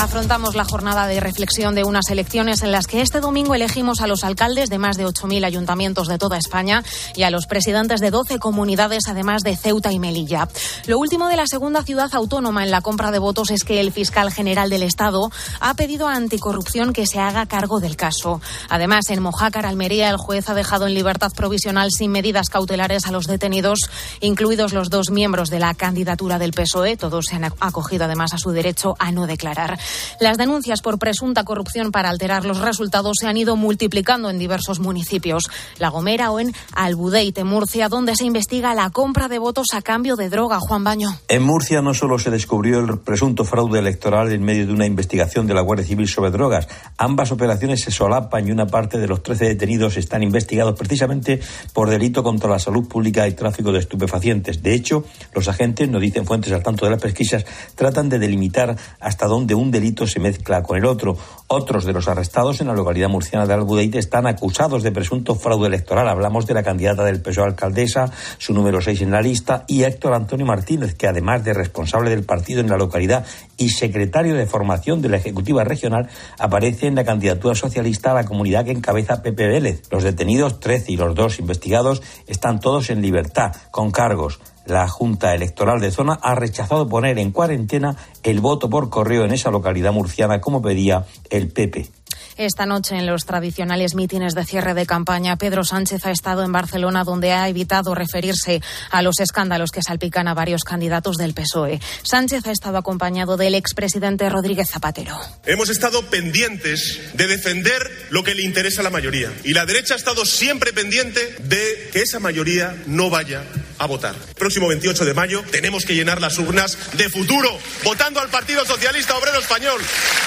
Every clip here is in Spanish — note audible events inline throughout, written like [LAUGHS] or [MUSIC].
Afrontamos la jornada de reflexión de unas elecciones en las que este domingo elegimos a los alcaldes de más de 8.000 ayuntamientos de toda España y a los presidentes de 12 comunidades, además de Ceuta y Melilla. Lo último de la segunda ciudad autónoma en la compra de votos es que el fiscal general del Estado ha pedido a Anticorrupción que se haga cargo del caso. Además, en Mojácar, Almería, el juez ha dejado en libertad provisional sin medidas cautelares a los detenidos, incluidos los dos miembros de la candidatura del PSOE. Todos se han acogido además a su derecho a no declarar. Las denuncias por presunta corrupción para alterar los resultados se han ido multiplicando en diversos municipios, La Gomera o en Albudeite, Murcia, donde se investiga la compra de votos a cambio de droga. Juan Baño. En Murcia no solo se descubrió el presunto fraude electoral en medio de una investigación de la Guardia Civil sobre drogas, ambas operaciones se solapan y una parte de los 13 detenidos están investigados precisamente por delito contra la salud pública y tráfico de estupefacientes. De hecho, los agentes, no dicen fuentes al tanto de las pesquisas, tratan de delimitar hasta dónde un delito se mezcla con el otro. Otros de los arrestados en la localidad murciana de Albudeite están acusados de presunto fraude electoral. Hablamos de la candidata del PSOE alcaldesa, su número 6 en la lista, y Héctor Antonio Martínez, que además de responsable del partido en la localidad y secretario de formación de la Ejecutiva Regional, aparece en la candidatura socialista a la comunidad que encabeza Pepe Vélez. Los detenidos, 13 y los dos investigados, están todos en libertad, con cargos. La Junta Electoral de Zona ha rechazado poner en cuarentena el voto por correo en esa localidad murciana como pedía el PP. Esta noche, en los tradicionales mítines de cierre de campaña, Pedro Sánchez ha estado en Barcelona, donde ha evitado referirse a los escándalos que salpican a varios candidatos del PSOE. Sánchez ha estado acompañado del expresidente Rodríguez Zapatero. Hemos estado pendientes de defender lo que le interesa a la mayoría. Y la derecha ha estado siempre pendiente de que esa mayoría no vaya a votar. próximo 28 de mayo tenemos que llenar las urnas de futuro, votando al Partido Socialista Obrero Español.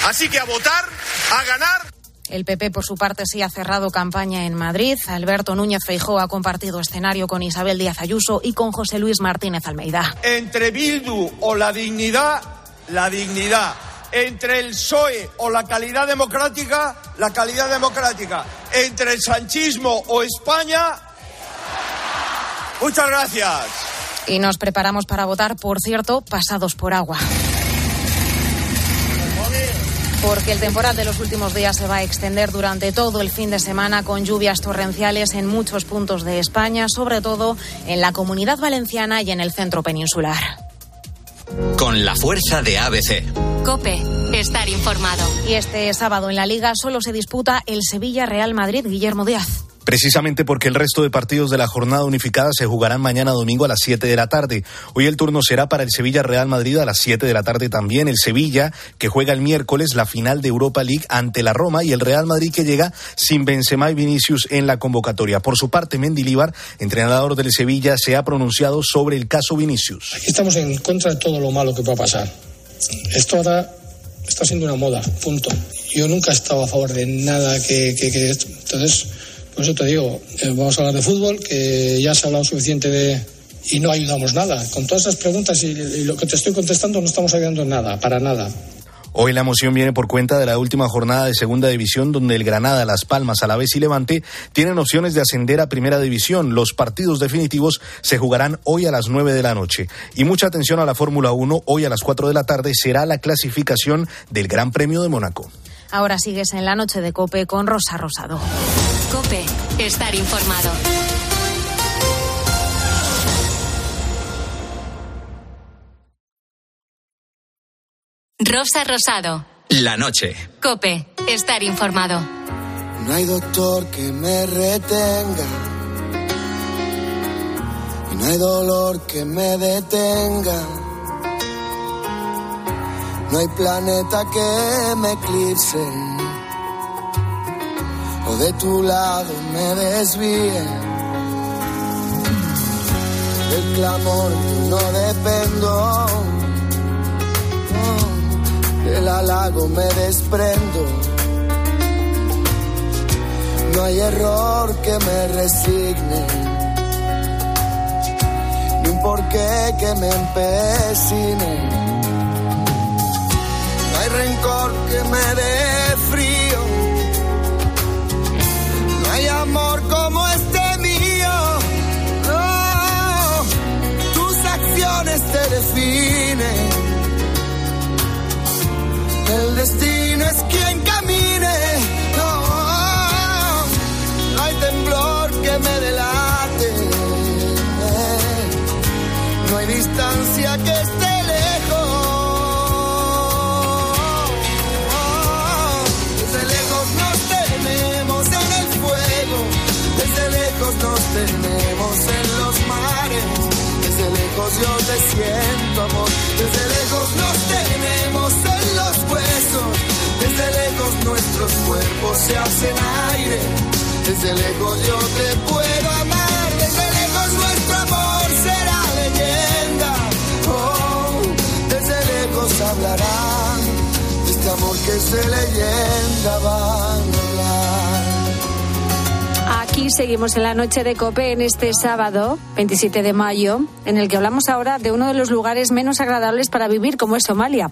Así que a votar, a ganar. El PP, por su parte, sí ha cerrado campaña en Madrid. Alberto Núñez Feijó ha compartido escenario con Isabel Díaz Ayuso y con José Luis Martínez Almeida. Entre Bildu o la dignidad, la dignidad. Entre el PSOE o la calidad democrática, la calidad democrática. Entre el sanchismo o España. Muchas gracias. Y nos preparamos para votar, por cierto, pasados por agua porque el temporal de los últimos días se va a extender durante todo el fin de semana con lluvias torrenciales en muchos puntos de España, sobre todo en la comunidad valenciana y en el centro peninsular. Con la fuerza de ABC. Cope, estar informado. Y este sábado en la liga solo se disputa el Sevilla Real Madrid Guillermo Díaz. Precisamente porque el resto de partidos de la jornada unificada se jugarán mañana domingo a las 7 de la tarde. Hoy el turno será para el Sevilla Real Madrid a las 7 de la tarde también. El Sevilla que juega el miércoles la final de Europa League ante la Roma y el Real Madrid que llega sin Benzema y Vinicius en la convocatoria. Por su parte, Mendilibar, entrenador del Sevilla, se ha pronunciado sobre el caso Vinicius. Aquí estamos en contra de todo lo malo que pueda pasar. Esto ahora está siendo una moda, punto. Yo nunca he estado a favor de nada que, que, que entonces por eso te digo, eh, vamos a hablar de fútbol, que ya se ha hablado suficiente de... y no ayudamos nada. Con todas esas preguntas y, lo que te estoy contestando no estamos ayudando nada, para nada. Hoy la moción viene por cuenta de la última jornada de Segunda División, donde el Granada, Las Palmas, Alavés y Levante tienen opciones de ascender a Primera División. Los partidos definitivos se jugarán hoy a las 9 de la noche. Y mucha atención a la Fórmula 1. Hoy a las 4 de la tarde será la clasificación del Gran Premio de Mónaco. Ahora sigues en la noche de Cope con Rosa Rosado. Cope, estar informado. Rosa Rosado. La noche. Cope, estar informado. No hay doctor que me retenga. Y no hay dolor que me detenga no hay planeta que me eclipse o de tu lado me desvíe. Del clamor no dependo, del halago me desprendo. No hay error que me resigne, ni un porqué que me empecine rencor que me dé frío. No hay amor como este mío. No, define. El destino es quien camine. No, no hay temblor que me delate. No hay distancia que esté lejos yo te siento amor. Desde lejos nos tenemos en los huesos. Desde lejos nuestros cuerpos se hacen aire. Desde lejos yo te puedo amar. Desde lejos nuestro amor será leyenda. Oh, desde lejos hablarán este amor que se leyenda va. Aquí seguimos en la noche de Cope en este sábado, 27 de mayo, en el que hablamos ahora de uno de los lugares menos agradables para vivir, como es Somalia.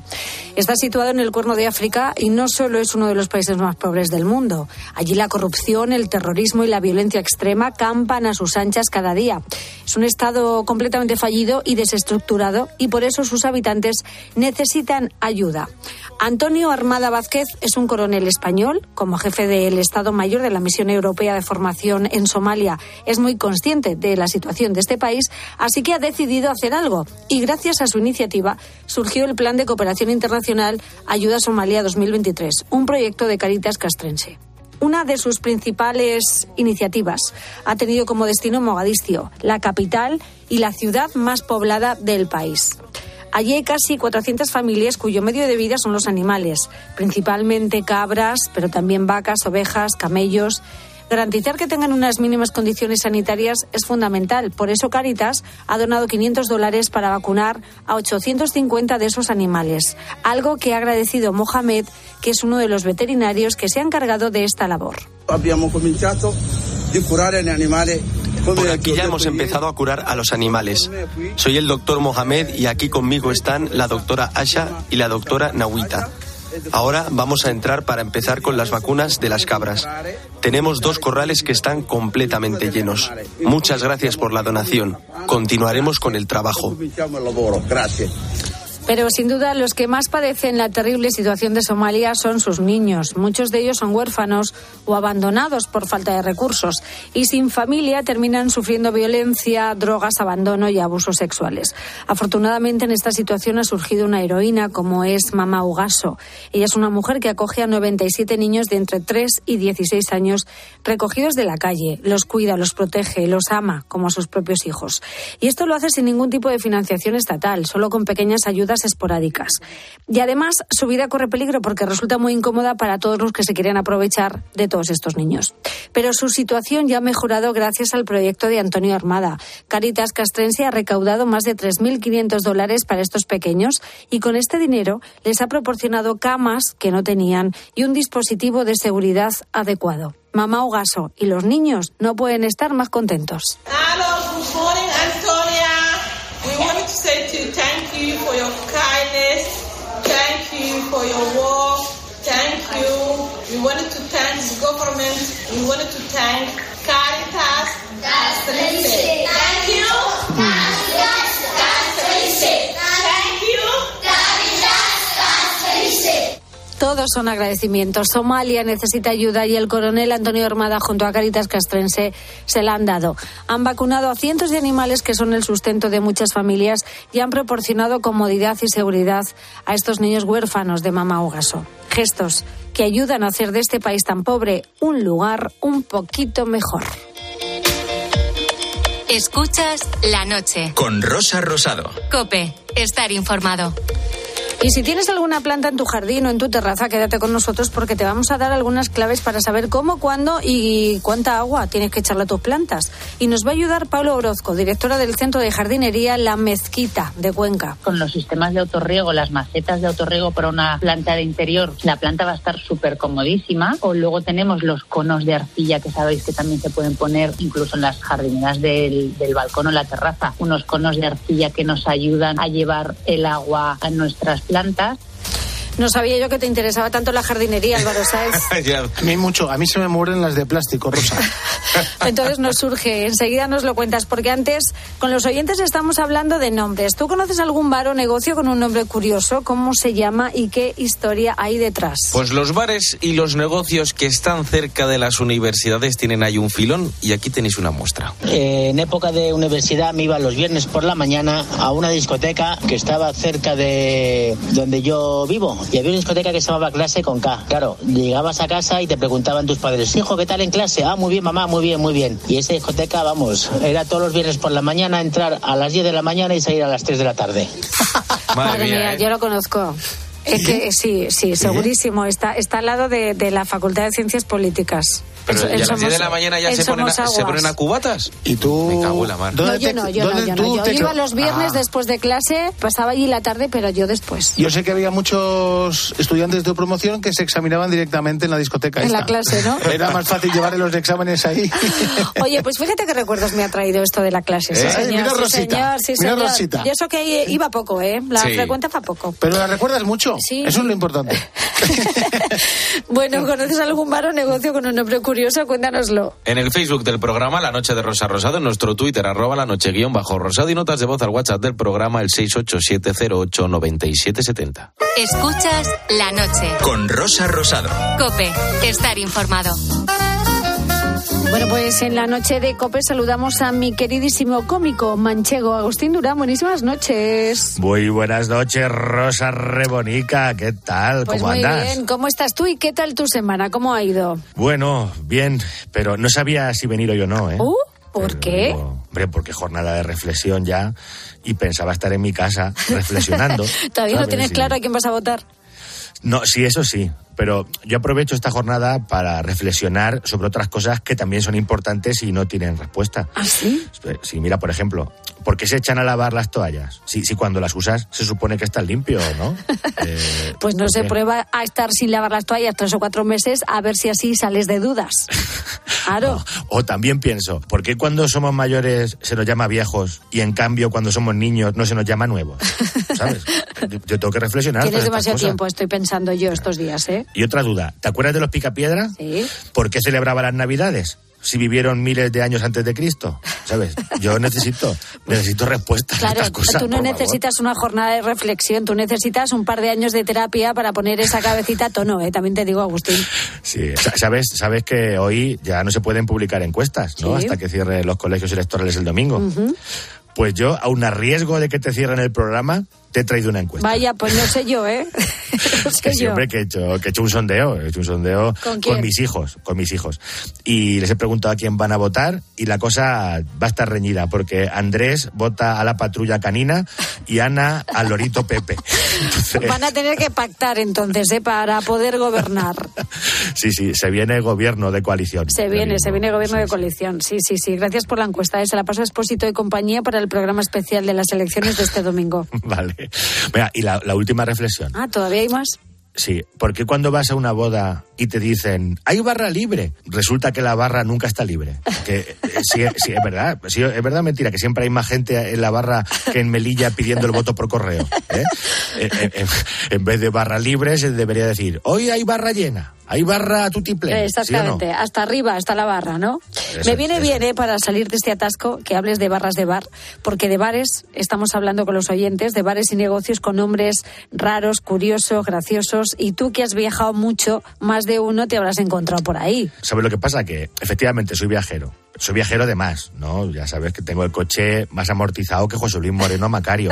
Está situado en el Cuerno de África y no solo es uno de los países más pobres del mundo. Allí la corrupción, el terrorismo y la violencia extrema campan a sus anchas cada día. Es un estado completamente fallido y desestructurado y por eso sus habitantes necesitan ayuda. Antonio Armada Vázquez es un coronel español. Como jefe del Estado Mayor de la Misión Europea de Formación en Somalia, es muy consciente de la situación de este país, así que ha decidido hacer algo. Y gracias a su iniciativa surgió el Plan de Cooperación Internacional Ayuda Somalia 2023, un proyecto de Caritas Castrense. Una de sus principales iniciativas ha tenido como destino Mogadiscio, la capital y la ciudad más poblada del país. Allí hay casi 400 familias cuyo medio de vida son los animales, principalmente cabras, pero también vacas, ovejas, camellos. Garantizar que tengan unas mínimas condiciones sanitarias es fundamental. Por eso Caritas ha donado 500 dólares para vacunar a 850 de esos animales. Algo que ha agradecido Mohamed, que es uno de los veterinarios que se ha encargado de esta labor. Abbiamo cominciato di curare gli animali Por aquí ya hemos empezado a curar a los animales. Soy el doctor Mohamed y aquí conmigo están la doctora Asha y la doctora Nawita. Ahora vamos a entrar para empezar con las vacunas de las cabras. Tenemos dos corrales que están completamente llenos. Muchas gracias por la donación. Continuaremos con el trabajo. Grazie. Pero sin duda los que más padecen la terrible situación de Somalia son sus niños. Muchos de ellos son huérfanos o abandonados por falta de recursos y sin familia terminan sufriendo violencia, drogas, abandono y abusos sexuales. Afortunadamente en esta situación ha surgido una heroína como es Mama Ugaso. Ella es una mujer que acoge a 97 niños de entre 3 y 16 años recogidos de la calle, los cuida, los protege, los ama como a sus propios hijos. Y esto lo hace sin ningún tipo de financiación estatal, solo con pequeñas ayudas esporádicas. Y además su vida corre peligro porque resulta muy incómoda para todos los que se quieren aprovechar de todos estos niños. Pero su situación ya ha mejorado gracias al proyecto de Antonio Armada. Caritas Castrense ha recaudado más de 3.500 dólares para estos pequeños y con este dinero les ha proporcionado camas que no tenían y un dispositivo de seguridad adecuado. Mamá Ogaso y los niños no pueden estar más contentos. Hello, good for your work, thank you. We wanted to thank the government, we wanted to thank Caritas. Castrense. Todos son agradecimientos. Somalia necesita ayuda y el coronel Antonio Armada junto a Caritas Castrense se la han dado. Han vacunado a cientos de animales que son el sustento de muchas familias y han proporcionado comodidad y seguridad a estos niños huérfanos de Mama Ogaso. Gestos que ayudan a hacer de este país tan pobre un lugar un poquito mejor. Escuchas la noche. Con Rosa Rosado. Cope, estar informado. Y si tienes alguna planta en tu jardín o en tu terraza, quédate con nosotros porque te vamos a dar algunas claves para saber cómo, cuándo y cuánta agua tienes que echarle a tus plantas. Y nos va a ayudar Pablo Orozco, directora del Centro de Jardinería La Mezquita de Cuenca. Con los sistemas de autorriego, las macetas de autorriego para una planta de interior, la planta va a estar súper comodísima. O luego tenemos los conos de arcilla que sabéis que también se pueden poner incluso en las jardineras del, del balcón o la terraza. Unos conos de arcilla que nos ayudan a llevar el agua a nuestras plantas plantas no sabía yo que te interesaba tanto la jardinería, Álvaro Sáez. [LAUGHS] a mí mucho, a mí se me mueren las de plástico, Rosa. [LAUGHS] Entonces nos surge, enseguida nos lo cuentas, porque antes con los oyentes estamos hablando de nombres. ¿Tú conoces algún bar o negocio con un nombre curioso? ¿Cómo se llama y qué historia hay detrás? Pues los bares y los negocios que están cerca de las universidades tienen ahí un filón y aquí tenéis una muestra. Eh, en época de universidad me iba los viernes por la mañana a una discoteca que estaba cerca de donde yo vivo y había una discoteca que se llamaba Clase con K. Claro, llegabas a casa y te preguntaban tus padres, hijo, ¿qué tal en clase? Ah, muy bien, mamá, muy bien, muy bien. Y esa discoteca, vamos, era todos los viernes por la mañana entrar a las 10 de la mañana y salir a las 3 de la tarde. [LAUGHS] Madre, mía, yo lo conozco. Es que sí, sí, segurísimo. Está, está al lado de, de la Facultad de Ciencias Políticas. Pero En ¿y a las Somos- 10 de la mañana ya se ponen, a, se ponen a cubatas? ¿Y tú? Me cago en la mar. No, yo no, yo no, yo no. Yo iba los viernes Ah. después de clase, pasaba allí la tarde, pero yo después. Yo sé que había muchos estudiantes de promoción que se examinaban directamente en la discoteca. En la clase, ¿no? [LAUGHS] Era más fácil llevar los exámenes ahí. [LAUGHS] Oye, pues fíjate qué recuerdos me ha traído esto de la clase. Sí, ¿Eh? señor, Mira sí, Rosita, señor, sí, mira señor. Rosita. Y eso que iba poco, ¿eh? La Sí. frecuencia va poco. Pero la recuerdas mucho. Sí. Eso es lo importante. [LAUGHS] Bueno, ¿conoces algún bar o negocio con un nombre curioso? Cuéntanoslo. En el Facebook del programa La Noche de Rosa Rosado, en nuestro Twitter, arroba la noche guion bajo rosado y notas de voz al WhatsApp del programa el 687089770. Escuchas la noche. Con Rosa Rosado. Cope, estar informado. Bueno, pues en la noche de COPE saludamos a mi queridísimo cómico manchego Agustín Durán. Buenísimas noches. Muy buenas noches, Rosa Rebonica. ¿Qué tal? Pues ¿Cómo muy andas? bien. ¿Cómo estás tú y qué tal tu semana? ¿Cómo ha ido? Bueno, bien, pero no sabía si venir hoy o no, ¿eh? Uh, ¿Por qué? Hombre, porque jornada de reflexión ya y pensaba estar en mi casa reflexionando. [LAUGHS] Todavía no tienes claro a quién vas a votar. No, sí, eso sí, pero yo aprovecho esta jornada para reflexionar sobre otras cosas que también son importantes y no tienen respuesta. ¿Ah, sí? Sí, mira, por ejemplo, ¿por qué se echan a lavar las toallas? Si, si cuando las usas se supone que están limpio, ¿no? [LAUGHS] Eh, Pues no ¿por se prueba a estar sin lavar las toallas tres o cuatro meses a ver si así sales de dudas. [LAUGHS] Claro. O también pienso, ¿por qué cuando somos mayores se nos llama viejos y en cambio cuando somos niños no se nos llama nuevos? [LAUGHS] ¿Sabes? Yo, tengo que reflexionar. Tienes demasiado tiempo, estoy pensando yo estos días, ¿eh? Y otra duda, ¿te acuerdas de los picapiedra? Sí. ¿Por qué celebraba las Navidades? Si vivieron miles de años antes de Cristo, ¿sabes? Yo necesito, [LAUGHS] necesito respuestas a Claro, estas cosas. tú no favor. necesitas una jornada de reflexión, tú necesitas un par de años de terapia para poner esa cabecita a tono, ¿eh? También te digo, Agustín. Sí, sa- sabes, sabes que hoy ya no se pueden publicar encuestas, ¿no? Sí. Hasta que cierren los colegios electorales el domingo. Pues yo, aun a riesgo de que te cierren el programa, te he traído una encuesta. Vaya, pues no sé yo, ¿eh? [LAUGHS] [LAUGHS] No sé que yo. siempre que he hecho, que he hecho un sondeo, he hecho un sondeo ¿Con quién? mis hijos, con mis hijos. Y les he preguntado a quién van a votar y la cosa va a estar reñida porque Andrés vota a la patrulla canina y Ana al lorito Pepe. [LAUGHS] Entonces, Van a tener que pactar entonces, ¿eh? Para poder gobernar. sí, sí, se viene gobierno de coalición. Se viene, se viene gobierno de coalición. Sí, sí, sí. Gracias por la encuesta. ¿eh? Se la paso a Expósito y compañía para el programa especial de las elecciones de este domingo. Vale. [LAUGHS] Venga, y la, la última reflexión. Ah, ¿todavía hay más? Sí, porque cuando vas a una boda y te dicen, hay barra libre, resulta que la barra nunca está libre. Que eh, sí, sí, es verdad, sí, es verdad mentira, que siempre hay más gente en la barra que en Melilla pidiendo el voto por correo. ¿eh? Eh, eh, eh, en vez de barra libre se debería decir, hoy hay barra llena, hay barra. ¿sí o no? Exactamente, hasta arriba, hasta la barra, ¿no? Eso, Me viene eso. bien, ¿eh? Para salir de este atasco, que hables de barras de bar, porque de bares estamos hablando con los oyentes, de bares y negocios con nombres raros, curiosos, graciosos, y tú que has viajado mucho, más de uno te habrás encontrado por ahí. ¿Sabes lo que pasa? Que efectivamente soy viajero. Soy viajero de más, ¿no? Ya sabes que tengo el coche más amortizado que José Luis Moreno Macario,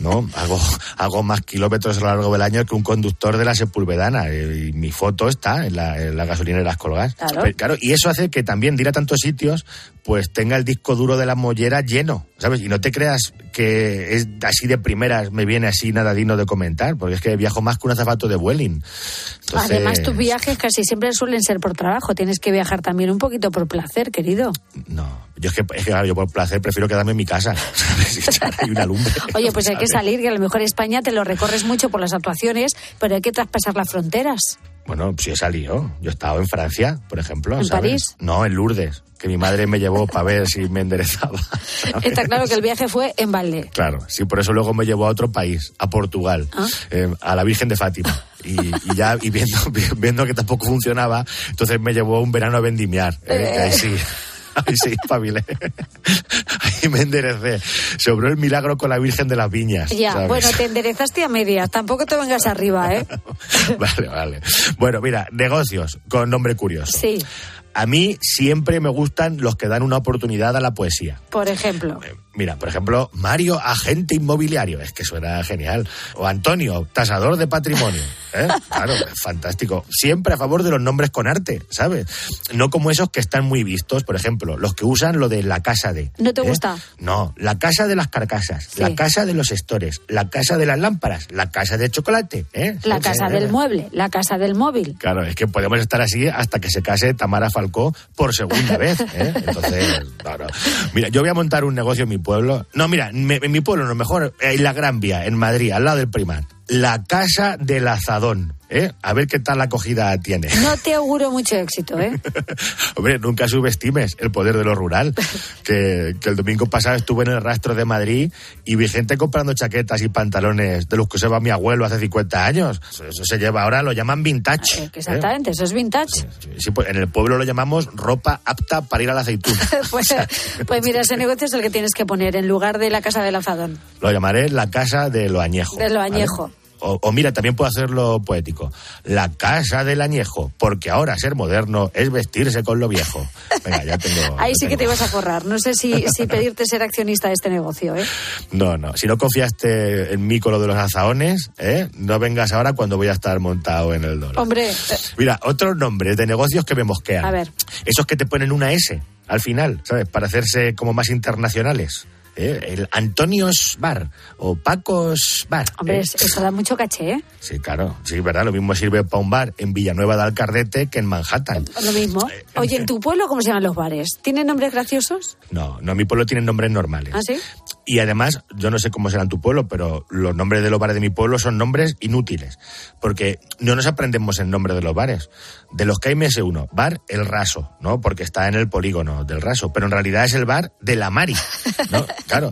¿no? Hago, hago más kilómetros a lo largo del año que un conductor de la Sepulvedana. eh, Y mi foto está en la, en la gasolinera Colgas. Claro. Pero, claro, y eso hace que también de ir a tantos sitios, pues tenga el disco duro de la mollera lleno, ¿sabes? Y no te creas que es así de primeras, me viene así nada digno de comentar, porque es que viajo más que un azafato de Vueling. Entonces- Además, tus viajes casi siempre suelen ser por trabajo, tienes que viajar también un poquito por placer, querido. Yo es que, es que, claro, yo por placer prefiero quedarme en mi casa, [LAUGHS] ¿sabes? Una lumbre. [LAUGHS] Oye, pues hay que salir, que a lo mejor España te lo recorres mucho por las actuaciones, pero hay que traspasar las fronteras. Bueno, yo he salido. Yo he estado en Francia, por ejemplo. ¿En ¿sabes? París? No, en Lourdes, que mi madre me llevó para ver si me enderezaba. ¿sabes? [LAUGHS] Está claro que el viaje fue en balde. Claro, sí, por eso luego me llevó a otro país, a Portugal, Ah. eh, a la Virgen de Fátima. Y, y ya, y viendo, [LAUGHS] viendo que tampoco funcionaba, entonces me llevó un verano a vendimiar. eh, que ahí sí. Ahí sí, espabilé. [LAUGHS] Ahí me enderecé. Sobró el milagro con la Virgen de las Viñas. Ya, ¿sabes? bueno, te enderezaste a medias. Tampoco te vengas arriba, ¿eh? Vale, vale. Bueno, mira, negocios con nombre curioso. Sí, A mí siempre me gustan los que dan una oportunidad a la poesía. por ejemplo. Mira, por ejemplo, Mario, agente inmobiliario. Es que suena genial. O Antonio, tasador de patrimonio. ¿eh? Claro, fantástico. Siempre a favor de los nombres con arte, ¿sabes? No como esos que están muy vistos, por ejemplo, los que usan lo de la casa de. ¿No te ¿eh? gusta? No, la casa de las carcasas, Sí. la casa de los estores, la casa de las lámparas, la casa de chocolate. ¿eh? La casa sí, del ¿eh? mueble, la casa del móvil. Claro, es que podemos estar así hasta que se case Tamara Falcó por segunda vez. ¿eh? Entonces, [LAUGHS] claro. Mira, yo voy a montar un negocio en mi pueblo. No, mira, en mi pueblo, no, mejor en la Gran Vía, en Madrid, al lado del Primar. La casa del azadón. ¿Eh? A ver qué tal la acogida tiene. No te auguro mucho éxito, ¿eh? [LAUGHS] Hombre, nunca subestimes el poder de lo rural. Que, que el domingo pasado estuve en el rastro de Madrid y vi gente comprando chaquetas y pantalones de los que usaba mi abuelo hace 50 años. Eso, se lleva ahora, lo llaman vintage. ¿eh? Exactamente, eso es vintage. Sí, pues en el pueblo lo llamamos ropa apta para ir a la aceituna. [LAUGHS] Pues, [LAUGHS] pues mira, ese negocio es el que tienes que poner en lugar de la casa del azadón, Lo llamaré la casa de lo añejo. de lo ¿vale? O, o mira, también puedo hacerlo poético. La casa del añejo, porque ahora ser moderno es vestirse con lo viejo. Venga, ya tengo. [LAUGHS] Ahí sí que te ibas a forrar. No sé si, si [LAUGHS] pedirte ser accionista de este negocio, ¿eh? No, no. Si no confiaste en mí con lo de los azaones, ¿eh? no vengas ahora cuando voy a estar montado en el dólar. Hombre, eh, Mira, otros nombres de negocios que me mosquean. a ver, Esos que te ponen una S al final, ¿sabes? Para hacerse como más internacionales. ¿Eh? El Antonios Bar o Pacos Bar. hombre, ¿eh? es- eso da mucho caché, ¿eh? Sí, claro. Sí, verdad. Lo mismo sirve para un bar en Villanueva de Alcardete que en Manhattan. Lo mismo. Eh, Oye, ¿en tu pueblo cómo se llaman los bares? ¿Tienen nombres graciosos? No, no, mi pueblo tiene nombres normales. ¿Ah, sí? Y además, yo no sé cómo será en tu pueblo, pero los nombres de los bares de mi pueblo son nombres inútiles. Porque no nos aprendemos el nombre de los bares. De los que hay me sé uno, bar El Raso, ¿no? Porque está en el polígono del Raso. Pero en realidad es el bar de la Mari, ¿no? [LAUGHS] Claro.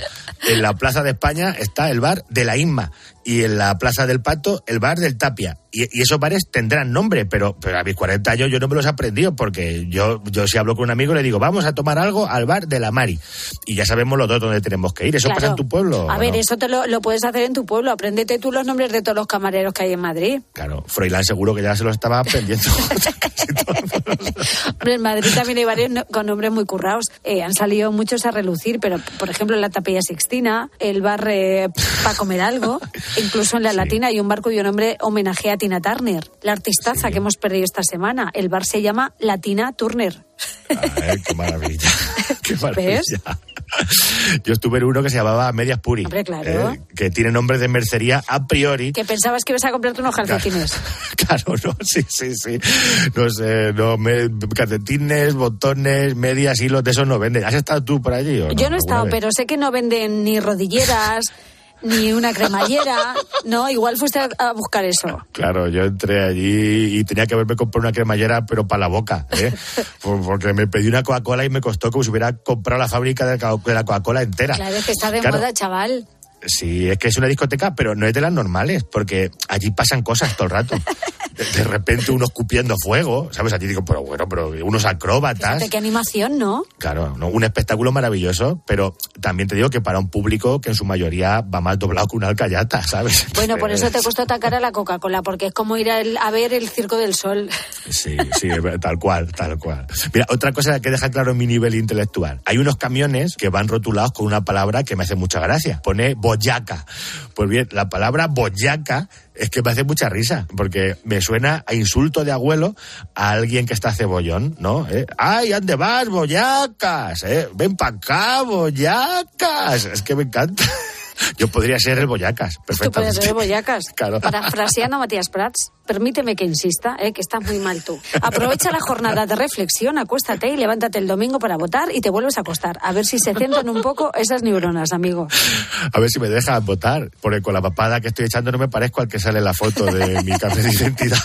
En la Plaza de España está el bar de la Inma. Y en la Plaza del Pato, el bar del Tapia. Y, y esos bares tendrán nombre, pero, pero a mis 40 años yo no me los he aprendido porque yo, yo si hablo con un amigo le digo, vamos a tomar algo al bar de la Mari. Y ya sabemos los dos dónde tenemos que ir. ¿Eso Claro. pasa en tu pueblo? A ver, no? eso te lo, lo puedes hacer en tu pueblo. Apréndete tú los nombres de todos los camareros que hay en Madrid. Claro, Froilán seguro que ya se lo estaba aprendiendo. [LAUGHS] [LAUGHS] Hombre, en Madrid también hay varios no- con nombres muy currados. Eh, han salido muchos a relucir, pero por ejemplo la Tapilla Sixtina, el bar eh, para comer algo, [LAUGHS] incluso en la Latina hay un bar cuyo nombre homenajea a Tina Turner, la artistaza que hemos perdido esta semana. El bar se llama Latina Turner. Ay, qué maravilla. [LAUGHS] Qué maravilla. ¿Ves? Yo estuve en uno que se llamaba Medias Puri. Hombre, claro. eh, que tiene nombre de mercería a priori. Que pensabas que ibas a comprarte unos calcetines. [LAUGHS] Claro, no, sí, sí, sí. No sé, no, me, calcetines, botones, medias, hilos, de esos no venden. ¿Has estado tú por allí? o Yo no he ¿Alguna estado, vez? pero sé que no venden ni rodilleras, [LAUGHS] ni una cremallera. No, igual fuiste a, a buscar eso. Claro, yo entré allí y tenía que haberme comprado una cremallera, pero para la boca, ¿eh? [LAUGHS] Por- Porque me pedí una Coca-Cola y me costó como si hubiera comprado la fábrica de la Coca-Cola entera. Claro, es que está de Claro. moda, chaval. Sí, es que es una discoteca, pero no es de las normales, porque allí pasan cosas todo el rato. De, de repente unos cupiendo fuego, ¿sabes? Allí digo, pero bueno, pero unos acróbatas. Qué animación, ¿no? Claro, ¿no? un espectáculo maravilloso, pero también te digo que para un público que en su mayoría va más doblado que una alcayata, ¿sabes? Bueno, por eso te [LAUGHS] costó atacar a la Coca-Cola, porque es como ir al- a, ver el Circo del Sol. Sí, sí, tal cual, tal cual. Mira, otra cosa que deja claro mi nivel intelectual. Hay unos camiones que van rotulados con una palabra que me hace mucha gracia. Pone Pues bien, la palabra boyaca es que me hace mucha risa, porque me suena a insulto de abuelo a alguien que está cebollón, ¿no? ¿Eh? ¡Ay, ande vas, boyacas! ¿eh? ¡Ven para acá, boyacas! Es que me encanta. [LAUGHS] Yo podría ser el boyacas, Tú perfectamente. puedes ser boyacas. [LAUGHS] Claro. Parafraseando a Matías Prats, permíteme que insista, eh, que estás muy mal tú. Aprovecha la jornada de reflexión, acuéstate y levántate el domingo para votar y te vuelves a acostar. A ver si se centran un poco esas neuronas, amigo. A ver si me dejan votar, porque con la papada que estoy echando no me parezco al que sale la foto de mi [LAUGHS] carnet de identidad.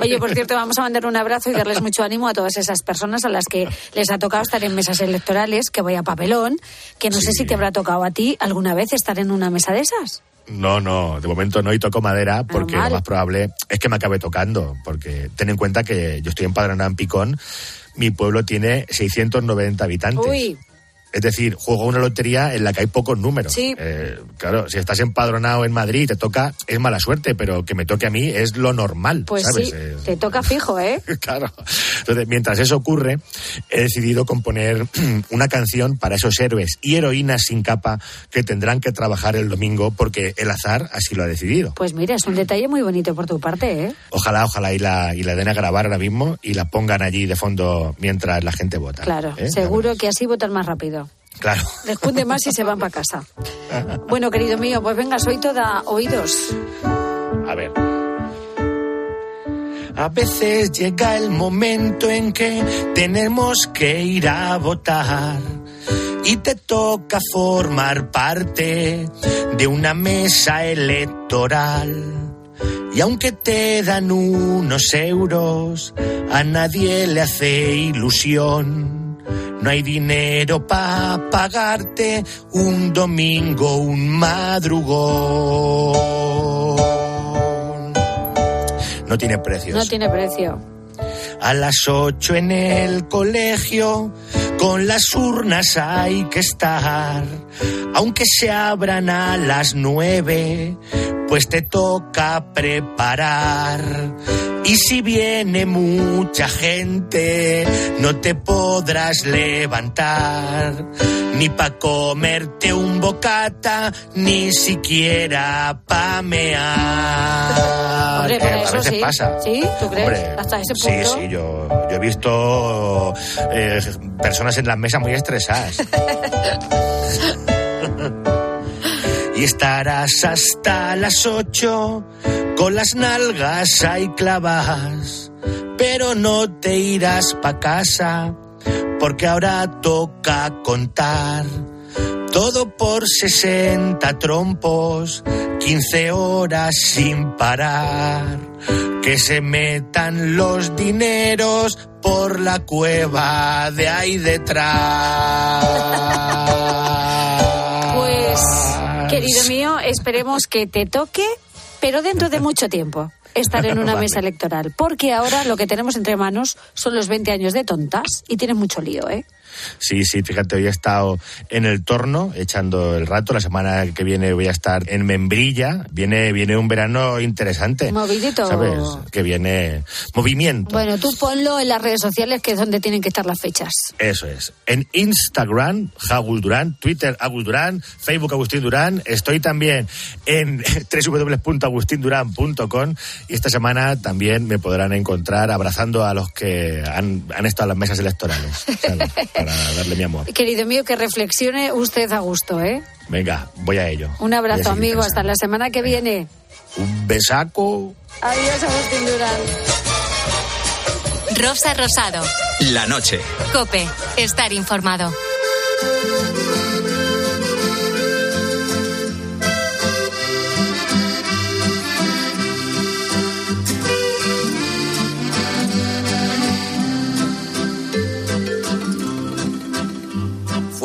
Oye, por cierto, vamos a mandar un abrazo y darles mucho ánimo a todas esas personas a las que les ha tocado estar en mesas electorales, que vaya papelón, que no sé si te habrá tocado a ti alguna vez estar en una mesa de esas. No, no, de momento no y toco madera porque Normal. lo más probable es que me acabe tocando. Porque ten en cuenta que yo estoy empadronado en Picón, mi pueblo tiene 690 habitantes. Uy, Es decir, juego una lotería en la que hay pocos números. Sí. Eh, claro, si estás empadronado en Madrid y te toca, es mala suerte, pero que me toque a mí es lo normal. pues ¿sabes? sí, Eh, te toca fijo, ¿eh? [LAUGHS] Claro. Entonces, mientras eso ocurre, he decidido componer [CLEARS THROAT] una canción para esos héroes y heroínas sin capa que tendrán que trabajar el domingo porque el azar así lo ha decidido. Pues mira, es un detalle muy bonito por tu parte, ¿eh? Ojalá, ojalá y la, y la den a grabar ahora mismo y la pongan allí de fondo mientras la gente vota. Claro, ¿Eh? seguro que así votan más rápido. Claro. Les cunde más y se van para casa. Bueno, querido mío, pues venga, soy toda oídos. A ver. A veces llega el momento en que tenemos que ir a votar y te toca formar parte de una mesa electoral. Y aunque te dan unos euros, a nadie le hace ilusión. No hay dinero para pagarte un domingo, un madrugón. No tiene precios. No tiene precio. A las ocho en el colegio, con las urnas hay que estar. Aunque se abran a las nueve, pues te toca preparar. Y si viene mucha gente, no te podrás levantar. Ni pa' comerte un bocata, ni siquiera pa' mear. Hombre, Eh, a veces sí. pasa. ¿Sí? ¿Tú crees? Hombre, Hasta ese Sí, punto. sí, yo, yo he visto eh, personas en las mesas muy estresadas. [LAUGHS] y estarás hasta las ocho con las nalgas ahí clavas, pero no te irás pa' casa porque ahora toca contar. Todo por 60 trompos, 15 horas sin parar. Que se metan los dineros por la cueva de ahí detrás. Pues, querido mío, esperemos que te toque, pero dentro de mucho tiempo. Estar en una Vale. mesa electoral. Porque ahora lo que tenemos entre manos son los 20 años de tontas y tienes mucho lío, ¿eh? Sí, sí, fíjate, hoy he estado en el torno echando el rato. La semana que viene voy a estar en Membrilla. Viene, viene un verano interesante. Movidito. ¿Sabes? Que viene movimiento. Bueno, tú ponlo en las redes sociales, que es donde tienen que estar las fechas. Eso es. En Instagram, Agul Durán, Twitter, Agus Durán, Facebook, Agustín Durán. Estoy también en [LAUGHS] www.agustindurán.com y esta semana también me podrán encontrar abrazando a los que han, han estado en las mesas electorales, ¿sabes? [LAUGHS] Para darle mi amor. Querido mío, que reflexione usted a gusto, ¿eh? Venga, voy a ello. Un abrazo, amigo. pensando. Hasta la semana que viene. Un besaco. Adiós, Agustín Durán. Rosa Rosado. La noche. Cope. Estar informado.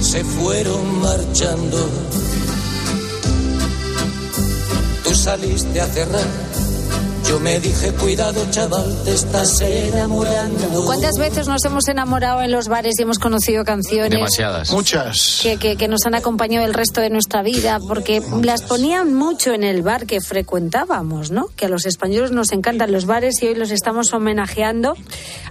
se fueron marchando. Tú saliste a cerrar, Yo me dije, cuidado chaval, te estás enamorando. ¿Cuántas veces nos hemos enamorado en los bares y hemos conocido canciones? Demasiadas. Muchas. Que, que, que nos han acompañado el resto de nuestra vida, porque las ponían mucho en el bar que frecuentábamos, ¿no? Que a los españoles nos encantan los bares y hoy los estamos homenajeando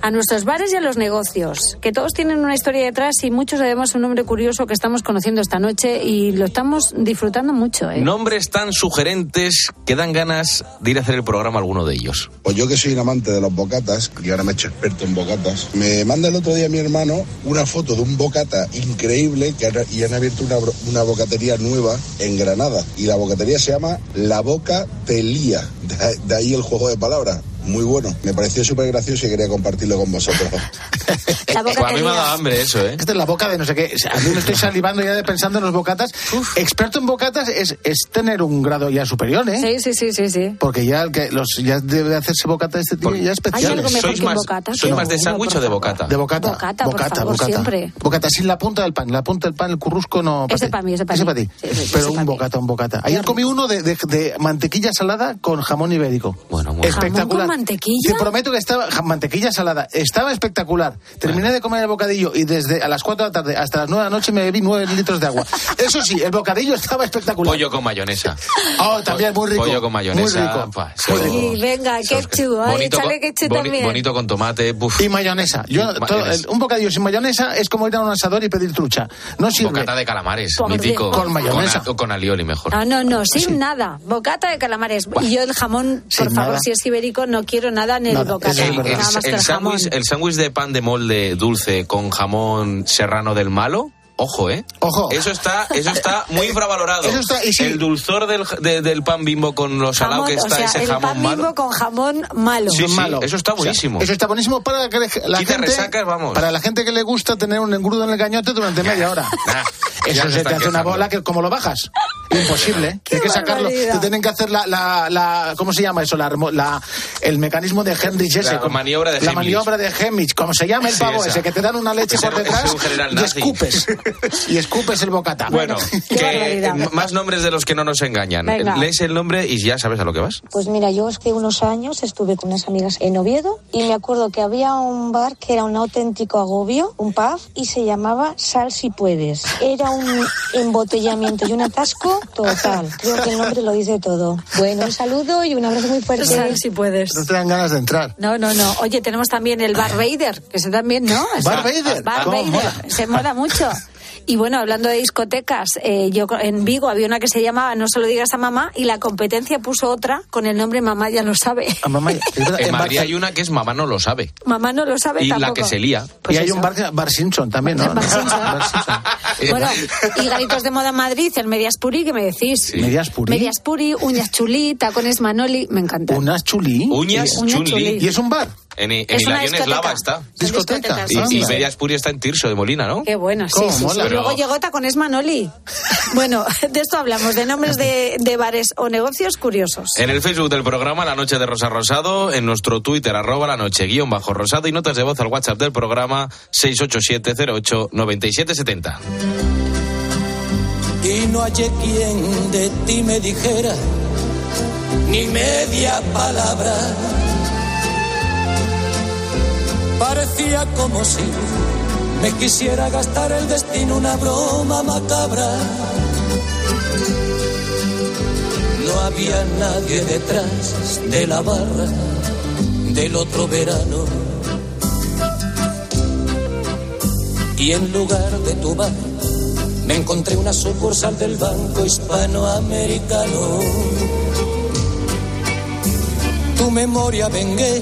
a nuestros bares y a los negocios, que todos tienen una historia detrás y muchos además un nombre curioso que estamos conociendo esta noche y lo estamos disfrutando mucho, ¿eh? Nombres tan sugerentes que dan ganas de ir a hacer el programa alguno de ellos. Pues yo que soy un amante de los bocatas, y ahora me he hecho experto en bocatas, me manda el otro día mi hermano una foto de un bocata increíble que han, y han abierto una, una bocatería nueva en Granada. Y la bocatería se llama La Boca Telía. De, de ahí el juego de palabras. Muy bueno. Me pareció súper gracioso y quería compartirlo con vosotros. [LAUGHS] La Pues a mí me ha dado hambre eso, ¿eh? Esta es la boca de no sé qué. O sea, a mí me estoy salivando ya de pensando en los bocatas. Experto en bocatas es, es tener un grado ya superior, ¿eh? Sí, sí, sí, sí, sí. Porque ya el que los ya debe hacerse bocata de este tipo ya algo mejor ¿Sois que más, bocata? ¿sois No, más de no, sándwich o de bocata? De bocata. Bocata, por bocata, favor, bocata. siempre. Bocata sin la punta del pan. La punta del pan, el currusco no. Ese ti. pa' mí, ese pa' mí. ti. Sí, sí, sí, Pero un bocata, un bocata. Ayer comí uno de, de- de mantequilla salada con jamón ibérico. Bueno, muy Espectacular. ¿Jamón con mantequilla? Te prometo que estaba mantequilla salada. Estaba espectacular. Terminé de comer el bocadillo y desde a las 4 de la tarde hasta las 9 de la noche me bebí 9 litros de agua. [LAUGHS] Eso sí, el bocadillo estaba espectacular. Pollo con mayonesa. Oh, también muy rico. Pollo con mayonesa. Muy rico. Muy rico. Y venga, ketchup, ay, bonito échale con- ketchup boni- también. Bonito con tomate. buf. Y mayonesa. Yo, todo- el- un bocadillo sin mayonesa es como ir a un asador y pedir trucha. No sirve. Bocata de calamares, Por mítico. Con mayonesa. Con, a- con alioli mejor. No, no, no, sin nada. Bocata de calamares. Y yo el jamón, por Sin favor, nada. si es ibérico, no quiero nada en el Nada, bocata. el, el sándwich de pan de molde dulce con jamón serrano del malo Ojo, ¿eh? Ojo. Eso está, eso está muy infravalorado. Eso está- y sí. El dulzor del, de- del pan bimbo con lo salado Jamón, que o está sea, ese el jamón pan malo. bimbo con jamón malo. Sí, sí, malo. eso está O sea, buenísimo. eso está buenísimo para que la Quita gente. resacas, vamos. Para la gente que le gusta tener un engrudo en el gañote durante media hora. [LAUGHS] Nah, Eso se se te hace una bola que como lo bajas. Imposible. Tienes que sacarlo. Te tienen que hacer la, la, la- ¿cómo se llama eso? La, remo- la- el mecanismo de Henrich ese. La como- maniobra de La Heimlich. maniobra de Hemlich, como se llama el pavo ese, que te dan una leche por detrás es un general y escupes. [LAUGHS] y escupes el bocata. Bueno, que eh, más nombres de los que no nos engañan. Venga. Lees el nombre y ya sabes a lo que vas. Pues mira, yo hace unos años estuve con unas amigas en Oviedo y me acuerdo que había un bar que era un auténtico agobio, un pub, y se llamaba Sal si puedes. Era un embotellamiento y un atasco total. Creo que el nombre lo dice todo. Bueno, un saludo y un abrazo muy fuerte. Sal si puedes. No te dan ganas de entrar. No, no, no. Oye, tenemos también el Bar Vader, que ese también, ¿no? Bar Vader. Bar ¿Cómo Vader. mola? Se mola mucho. Y bueno, hablando de discotecas, eh, yo en Vigo había una que se llamaba No se lo digas a mamá y la competencia puso otra con el nombre Mamá ya lo sabe. A mamá, [LAUGHS] En Madrid hay una que es Mamá no lo sabe. Mamá no lo sabe Y tampoco. la que se lía. Pues y hay eso. un bar, que- bar Simpson también, ¿no? [LAUGHS] Bar Simpson. [LAUGHS] Bar Simpson. Bueno, y garitos de moda en Madrid, el Medias Puri, ¿qué me decís? Medias Puri. Medias Puri, uñas chulí, tacones Manoli, me encanta. Unas chulí. Uñas Uñas chulí. Y es un bar. En, en Es discoteca. Eslava está. Discoteca. Y, sí, y sí. Medias Puri está en Tirso de Molina, ¿no? Qué bueno, sí, ¿Cómo sí, sí. Y luego Pero- llegó Tacones Manoli. [LAUGHS] Bueno, [LAUGHS] de esto hablamos, de nombres de, de bares o negocios curiosos. En el Facebook del programa La Noche de Rosa Rosado, en nuestro Twitter arroba la noche guion bajo rosado y notas de voz al WhatsApp del programa 687089770. y no hallé quien de ti me dijera ni media palabra. Parecía como si me quisiera gastar el destino una broma macabra. No había nadie detrás de la barra del otro verano. Y en lugar de tu bar, me encontré una sucursal del Banco Hispanoamericano. Tu memoria vengué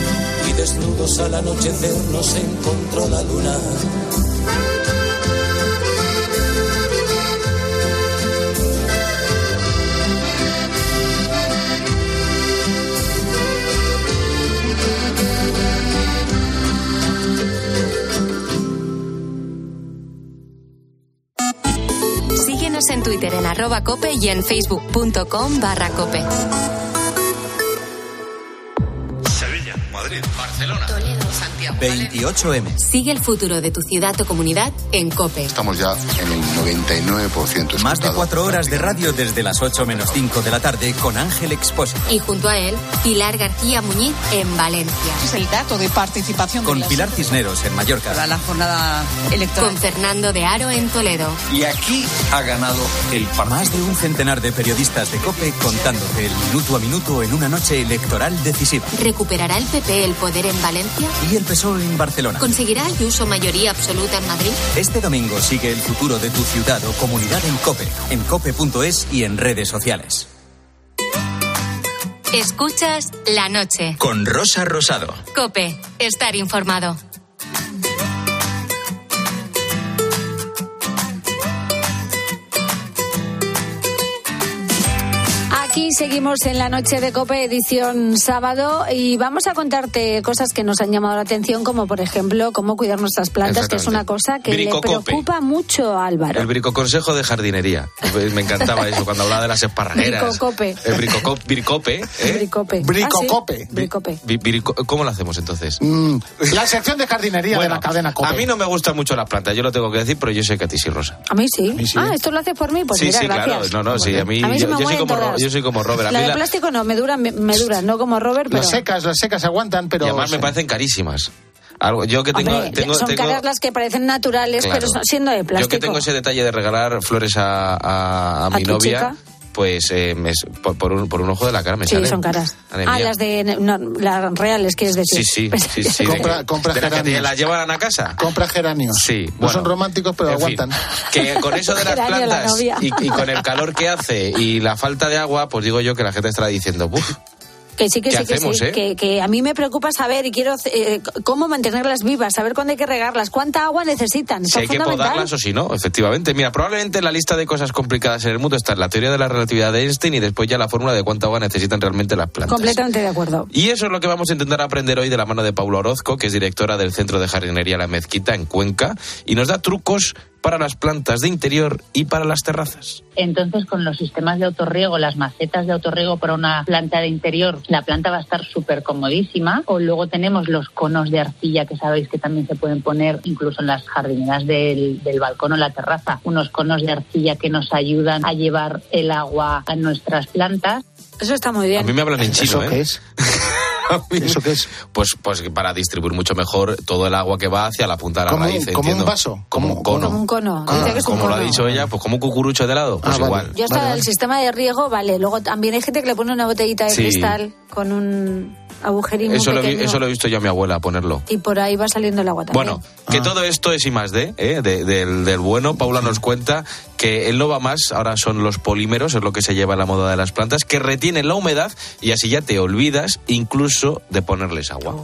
Y desnudos al anochecer nos encontró la luna. Síguenos en Twitter en arroba cope y en facebook.com barra cope. Barcelona. Toledo. 28M. Sigue el futuro de tu ciudad o comunidad en cope. Estamos ya en el 99% Más de cuatro horas de radio desde las 8 menos 5 de la tarde con Ángel Expósito. Y junto a él, Pilar García Muñiz en Valencia. Es el dato de participación Con de Pilar Cisneros en Mallorca. para la jornada electoral. Con Fernando de Aro en Toledo. Y aquí ha ganado el Más de un centenar de periodistas de COPE contándote el minuto a minuto en una noche electoral decisiva. ¿Recuperará el PP el poder en Valencia? Y el PSOE en Barcelona. ¿Conseguirá Ayuso mayoría absoluta en Madrid? Este domingo sigue el futuro de tu ciudad o comunidad en COPE, en cope.es y en redes sociales. Escuchas la noche. Con Rosa Rosado. Cope, estar informado. Aquí seguimos en la noche de Cope, edición sábado, y vamos a contarte cosas que nos han llamado la atención, como por ejemplo cómo cuidar nuestras plantas, que es una cosa que le Bricocope. preocupa mucho a Álvaro. El bricoconsejo de jardinería. Me encantaba eso cuando hablaba de las esparragueras. Bricocope. El bricope. ¿eh? Bricope. Bricocope. Ah, sí, Bricope. Bi- brico- ¿Cómo lo hacemos entonces? Mm, la sección de jardinería Bueno, de la cadena Cope. A mí no me gustan mucho las plantas, yo lo tengo que decir, pero yo sé que a ti sí, Rosa. A mí sí. sí. Ah, ¿esto lo haces por mí? Pues sí, mira, sí, gracias. claro. No, no, sí, a mí, A mí se yo, me yo soy como, yo soy como Robert. A La mí de la- plástico no, me duran, me, me duran, no como Robert, pero... Las secas, las secas aguantan, pero... y además me parecen carísimas. Algo, yo que tengo, Hombre, tengo, son tengo- caras las que parecen naturales, Claro. pero son- siendo de plástico. Yo que tengo ese detalle de regalar flores a, a- a mi tu novia, chica? Pues eh, me- por, por un, por un ojo de la cara me Sí, salen. son caras. Ah, las de no, las reales, quieres decir. Sí, sí, [LAUGHS] sí, sí. Compra- de- compra de que geranios. las llevan a casa. Compra geranios. Sí, No bueno. son románticos, pero fin, aguantan. que con eso de [LAUGHS] las la plantas y, y con el calor que hace y la falta de agua, pues digo yo que la gente estará diciendo, "Buf, Que sí, que ¿Qué sí, que hacemos, sí. eh? Que, que a mí me preocupa saber y quiero eh, cómo mantenerlas vivas, saber cuándo hay que regarlas, cuánta agua necesitan. si hay que podarlas o si no, efectivamente. Mira, probablemente en la lista de cosas complicadas en el mundo está la teoría de la relatividad de Einstein y después ya la fórmula de cuánta agua necesitan realmente las plantas. Completamente de acuerdo. Y eso es lo que vamos a intentar aprender hoy de la mano de Paula Orozco, que es directora del Centro de Jardinería La Mezquita en Cuenca, y nos da trucos para las plantas de interior y para las terrazas. Entonces, con los sistemas de autorriego, las macetas de autorriego para una planta de interior, la planta va a estar súper comodísima. O luego tenemos los conos de arcilla que sabéis que también se pueden poner incluso en las jardineras del, del balcón o la terraza. Unos conos de arcilla que nos ayudan a llevar el agua a nuestras plantas. Eso está muy bien. A mí me hablan en chino, ¿Eso ¿eh? qué es? [LAUGHS] ¿Eso qué es? Pues, pues para distribuir mucho mejor todo el agua que va hacia la punta de la ¿Como, raíz. como un vaso? Como un cono. Como un cono. Ah, Dice que es un Como lo ha dicho ella, pues como un cucurucho de helado, pues Ah, vale. igual. Yo hasta Vale, vale. el sistema de riego, vale. Luego también hay gente que le pone una botellita de Sí. cristal con un agujerín muy Eso lo, eso lo he visto yo a mi abuela ponerlo. Y por ahí va saliendo el agua también. Bueno, que Ah. todo esto es y más de, ¿eh? de- del, del bueno. Paula nos cuenta que él no va más, ahora son los polímeros, es lo que se lleva en la moda de las plantas, que retienen la humedad y así ya te olvidas incluso de ponerles agua.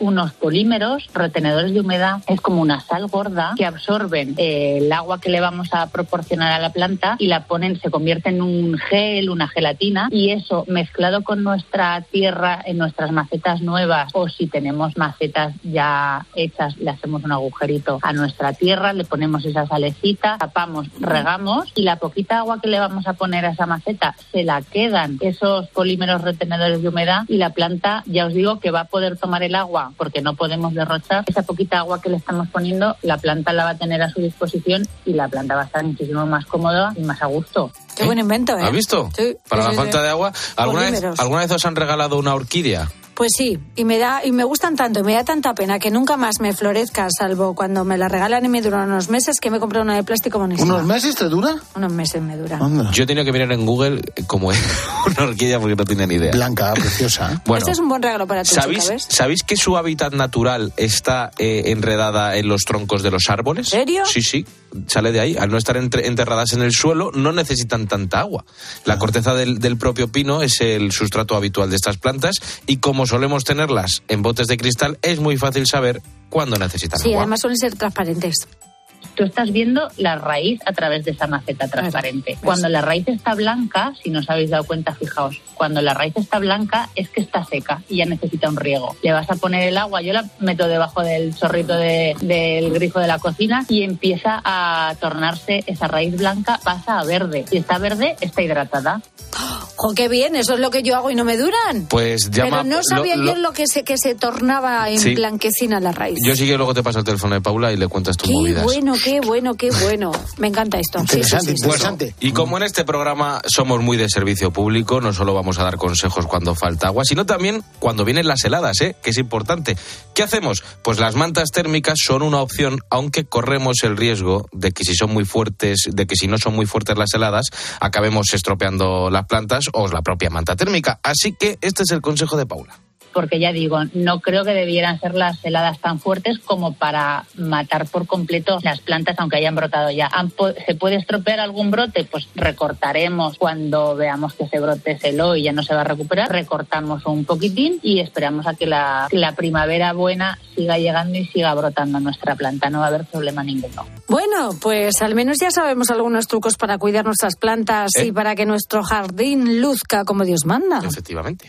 Unos polímeros retenedores de humedad, es como una sal gorda que absorben eh, el agua que le vamos a proporcionar a la planta y la ponen, se convierte en un gel, una gelatina. Y eso mezclado con nuestra tierra en nuestras macetas nuevas o si tenemos macetas ya hechas, le hacemos un agujerito a nuestra tierra, le ponemos esa salecita, tapamos, regamos y la poquita agua que le vamos a poner a esa maceta se la quedan esos polímeros retenedores de humedad y la planta, ya os digo que va a poder tomar el agua porque no podemos derrochar esa poquita agua que le estamos poniendo, la planta la va a tener a su disposición y la planta va a estar muchísimo más cómoda y más a gusto. Qué buen invento, ¿eh? ¿Has visto? Sí, Para sí, la sí, falta sí. de agua. ¿Alguna vez. ¿Alguna vez os han regalado una orquídea? Pues sí, y me da y me gustan tanto, y me da tanta pena que nunca más me florezca, salvo cuando me la regalan y me duran unos meses, que me compré una de plástico buenísima. ¿Unos meses te dura? Unos meses me dura. Yo he tenido que mirar en Google como es [LAUGHS] una orquídea porque no tenía ni idea. Blanca, [LAUGHS] preciosa. Bueno, este es un buen regalo para tu ¿sabéis, chica, ¿ves? ¿sabéis que su hábitat natural está eh, enredada en los troncos de los árboles? ¿En serio? Sí, sí. Sale de ahí. Al no estar enterradas en el suelo, no necesitan tanta agua. La corteza del, del propio pino es el sustrato habitual de estas plantas y como solemos tenerlas en botes de cristal, es muy fácil saber cuándo necesitan Sí, agua. además suelen ser transparentes. Tú estás viendo la raíz a través de esa maceta transparente. Cuando la raíz está blanca, si no os habéis dado cuenta, fijaos, cuando la raíz está blanca es que está seca y ya necesita un riego. Le vas a poner el agua, yo la meto debajo del chorrito de- del grifo de la cocina y empieza a tornarse esa raíz blanca, pasa a verde. Si está verde, está hidratada. ¡Jo, qué bien! Eso es lo que yo hago y no me duran. Pues llama. Pero no sabía lo- yo lo- lo que se, que se tornaba en Sí. blanquecina la raíz. Yo sí que luego te paso el teléfono de Paula y le cuentas tus Qué movidas. bueno, qué bueno, qué bueno. Me encanta esto. Sí, sí. Bueno, y como en este programa somos muy de servicio público, no solo vamos a dar consejos cuando falta agua, sino también cuando vienen las heladas, ¿eh? que es importante. ¿Qué hacemos? Pues las mantas térmicas son una opción, aunque corremos el riesgo de que si son muy fuertes, de que si no son muy fuertes las heladas, acabemos estropeando las plantas o la propia manta térmica. Así que este es el consejo de Paula. Porque ya digo, no creo que debieran ser las heladas tan fuertes como para matar por completo las plantas aunque hayan brotado ya. ¿Se puede estropear algún brote? Pues recortaremos cuando veamos que ese brote se lo y ya no se va a recuperar, recortamos un poquitín y esperamos a que la, la primavera buena siga llegando y siga brotando nuestra planta. No va a haber problema ninguno. Bueno, pues al menos ya sabemos algunos trucos para cuidar nuestras plantas ¿Eh? y para que nuestro jardín luzca como Dios manda. Efectivamente.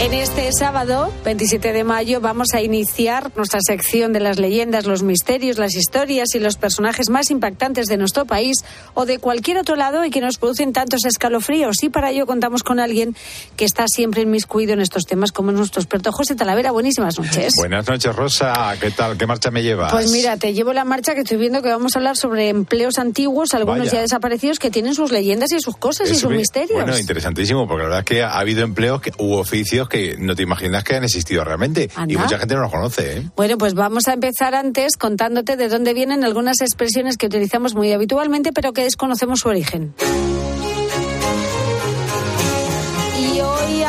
En este sábado, 27 de mayo, vamos a iniciar nuestra sección de las leyendas, los misterios, las historias y los personajes más impactantes de nuestro país o de cualquier otro lado y que nos producen tantos escalofríos. Y para ello contamos con alguien que está siempre inmiscuido en estos temas, como es nuestro experto José Talavera. Buenísimas noches. Buenas noches, Rosa. ¿Qué tal? ¿Qué marcha me llevas? Pues mira, te llevo la marcha que estoy viendo que vamos a hablar sobre empleos antiguos, algunos Vaya. ya desaparecidos, que tienen sus leyendas y sus cosas y sus misterios. Bueno, interesantísimo, porque la verdad es que ha habido empleos que, u oficios que no te imaginas que han existido realmente. Y mucha gente no los conoce, ¿eh? Bueno, pues vamos a empezar antes contándote de dónde vienen algunas expresiones que utilizamos muy habitualmente, pero que desconocemos su origen.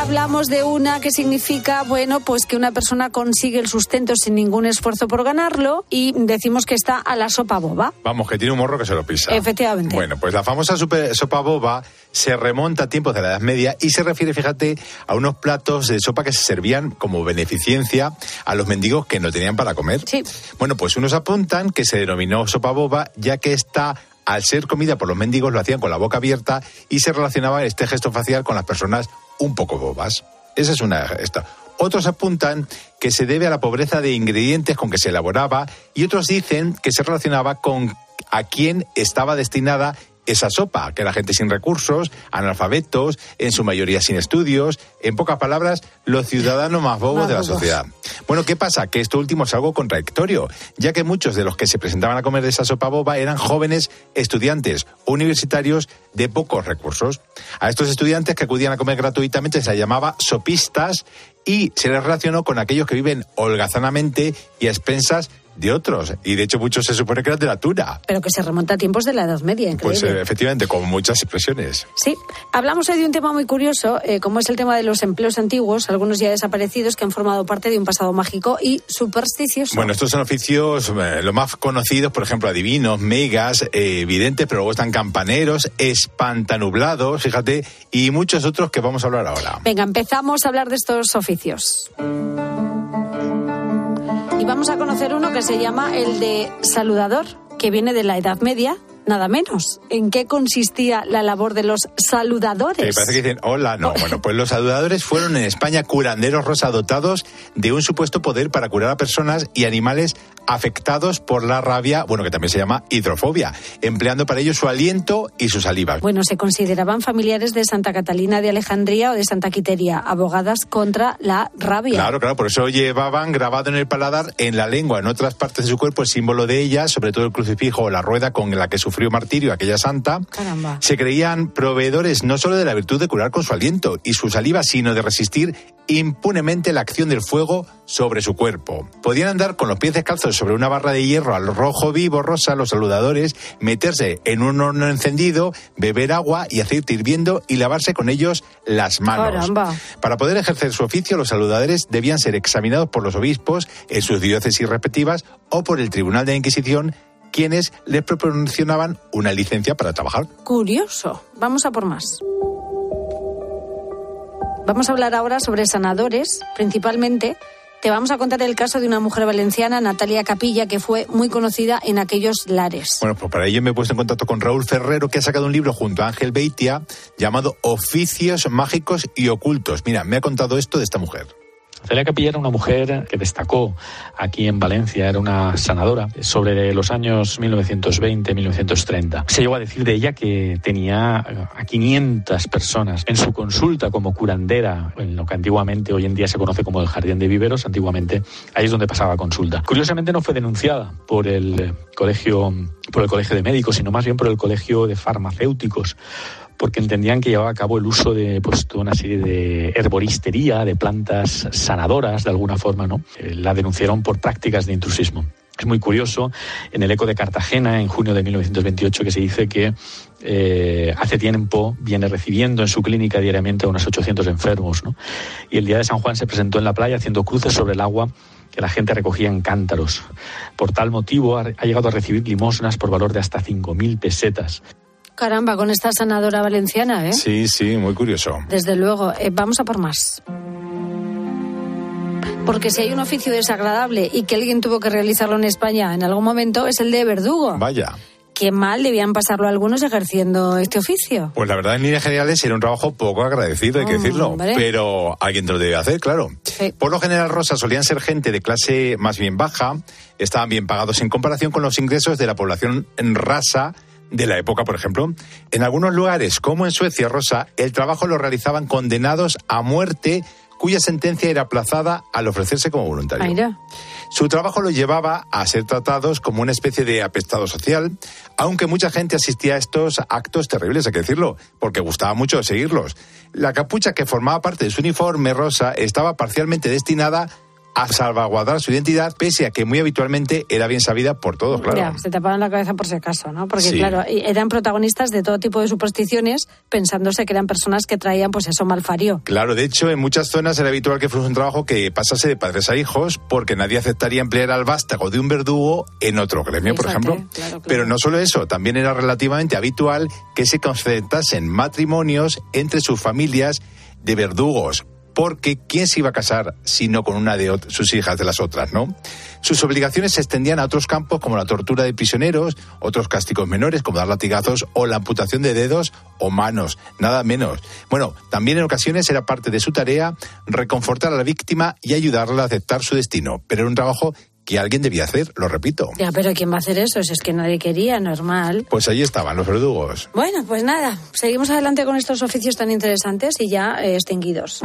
Hablamos de una que significa, bueno, pues que una persona consigue el sustento sin ningún esfuerzo por ganarlo y decimos que está a la sopa boba. Vamos, que tiene un morro que se lo pisa. Efectivamente. Bueno, pues la famosa super- sopa boba se remonta a tiempos de la Edad Media y se refiere, fíjate, a unos platos de sopa que se servían como beneficencia a los mendigos que no tenían para comer. Sí. Bueno, pues unos apuntan que se denominó sopa boba ya que esta al ser comida por los mendigos lo hacían con la boca abierta y se relacionaba este gesto facial con las personas un poco bobas. Esa es una esta. Otros apuntan que se debe a la pobreza de ingredientes con que se elaboraba y otros dicen que se relacionaba con a quién estaba destinada esa sopa, que la gente sin recursos, analfabetos, en su mayoría sin estudios, en pocas palabras, los ciudadanos más bobos Más de la bobos. sociedad. Bueno, ¿qué pasa? Que esto último es algo contradictorio, ya que muchos de los que se presentaban a comer de esa sopa boba eran jóvenes estudiantes universitarios de pocos recursos. A estos estudiantes que acudían a comer gratuitamente se les llamaba sopistas y se les relacionó con aquellos que viven holgazanamente y a expensas de otros. Y de hecho muchos se supone que eran de la tuna. Pero que se remonta a tiempos de la Edad Media, increíble. Pues eh, efectivamente, con muchas expresiones. Sí, hablamos hoy de un tema muy curioso, eh, como es el tema de los empleos antiguos, algunos ya desaparecidos, que han formado parte de un pasado mágico y supersticioso. Bueno, estos son oficios eh, los más conocidos, por ejemplo, adivinos, megas, eh, videntes, pero luego están campaneros, espantanublados, fíjate, y muchos otros que vamos a hablar ahora. Venga, empezamos a hablar de estos oficios. Y vamos a conocer uno que se llama el de saludador, que viene de la Edad Media, nada menos. ¿En qué consistía la labor de los saludadores? Que parece que dicen, hola, no. [LAUGHS] Bueno, pues los saludadores fueron en España curanderos rosa dotados de un supuesto poder para curar a personas y animales afectados por la rabia, bueno, que también se llama hidrofobia, empleando para ello su aliento y su saliva. Bueno, se consideraban familiares de Santa Catalina de Alejandría o de Santa Quiteria, abogadas contra la rabia. Claro, claro, por eso llevaban grabado en el paladar, en la lengua, en otras partes de su cuerpo, el símbolo de ella, sobre todo el crucifijo o la rueda con la que sufrió martirio aquella santa. Caramba. Se creían proveedores no solo de la virtud de curar con su aliento y su saliva, sino de resistir impunemente la acción del fuego sobre su cuerpo. Podían andar con los pies descalzos sobre una barra de hierro al rojo vivo rosa los saludadores, meterse en un horno encendido, beber agua y aceite hirviendo y lavarse con ellos las manos. Caramba. Para poder ejercer su oficio, los saludadores debían ser examinados por los obispos en sus diócesis respectivas o por el Tribunal de la Inquisición, quienes les proporcionaban una licencia para trabajar. Curioso. Vamos a por más. Vamos a hablar ahora sobre sanadores, principalmente. Te vamos a contar el caso de una mujer valenciana, Natalia Capilla, que fue muy conocida en aquellos lares. Bueno, pues para ello me he puesto en contacto con Raúl Ferrero, que ha sacado un libro junto a Ángel Beitia llamado Oficios Mágicos y Ocultos. Mira, me ha contado esto de esta mujer. Celia Capilla era una mujer que destacó aquí en Valencia, era una sanadora sobre los años 1920-1930. Se llegó a decir de ella que tenía a 500 personas en su consulta como curandera, en lo que antiguamente hoy en día se conoce como el Jardín de Viveros, antiguamente ahí es donde pasaba consulta. Curiosamente no fue denunciada por el colegio por el colegio de médicos, sino más bien por el colegio de farmacéuticos porque entendían que llevaba a cabo el uso de pues, toda una serie de herboristería, de plantas sanadoras, de alguna forma, ¿no? Eh, la denunciaron por prácticas de intrusismo. Es muy curioso, en el Eco de Cartagena, en junio de 1928, que se dice que eh, hace tiempo viene recibiendo en su clínica diariamente a unos 800 enfermos. ¿no? Y el día de San Juan se presentó en la playa haciendo cruces sobre el agua que la gente recogía en cántaros. Por tal motivo ha, ha llegado a recibir limosnas por valor de hasta 5.000 pesetas. Caramba, con esta sanadora valenciana, ¿eh? Sí, sí, muy curioso. Desde luego. Eh, vamos a por más. Porque si hay un oficio desagradable y que alguien tuvo que realizarlo en España en algún momento, es el de verdugo. Vaya. Qué mal debían pasarlo algunos ejerciendo este oficio. Pues la verdad, en líneas generales, era un trabajo poco agradecido, hay que decirlo. Hombre. Pero alguien te lo debe hacer, claro. Por lo general, Rosa, solían ser gente de clase más bien baja, estaban bien pagados en comparación con los ingresos de la población en rasa de la época, por ejemplo. En algunos lugares, como en Suecia, Rosa, el trabajo lo realizaban condenados a muerte cuya sentencia era aplazada al ofrecerse como voluntario. Mira. Su trabajo lo llevaba a ser tratados como una especie de apestado social, aunque mucha gente asistía a estos actos terribles, hay que decirlo, porque gustaba mucho seguirlos. La capucha que formaba parte de su uniforme rosa estaba parcialmente destinada a salvaguardar su identidad, pese a que muy habitualmente era bien sabida por todos, claro. Ya, se tapaban la cabeza por si acaso, ¿no? Porque, Sí. claro, eran protagonistas de todo tipo de supersticiones, pensándose que eran personas que traían, pues eso, malfarío. Claro, de hecho, en muchas zonas era habitual que fuese un trabajo que pasase de padres a hijos, porque nadie aceptaría emplear al vástago de un verdugo en otro gremio, por ejemplo. claro, claro. Pero no solo eso, también era relativamente habitual que se concertasen matrimonios entre sus familias de verdugos. Porque ¿quién se iba a casar si no con una de sus hijas de las otras, no? Sus obligaciones se extendían a otros campos como la tortura de prisioneros, otros castigos menores como dar latigazos o la amputación de dedos o manos, nada menos. Bueno, también en ocasiones era parte de su tarea reconfortar a la víctima y ayudarla a aceptar su destino, pero era un trabajo que alguien debía hacer, lo repito. Ya, pero ¿quién va a hacer eso? Si es que nadie quería, normal. Pues allí estaban los verdugos. Bueno, pues nada, seguimos adelante con estos oficios tan interesantes y ya eh, extinguidos.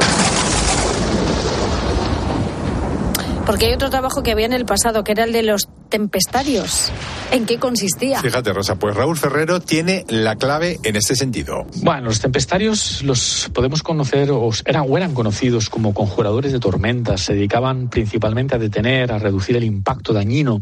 Porque hay otro trabajo que había en el pasado, que era el de los tempestarios. ¿En qué consistía? Fíjate, Rosa, pues Raúl Ferrero tiene la clave en este sentido. Bueno, los tempestarios los podemos conocer, o eran, o eran conocidos como conjuradores de tormentas. Se dedicaban principalmente a detener, a reducir el impacto dañino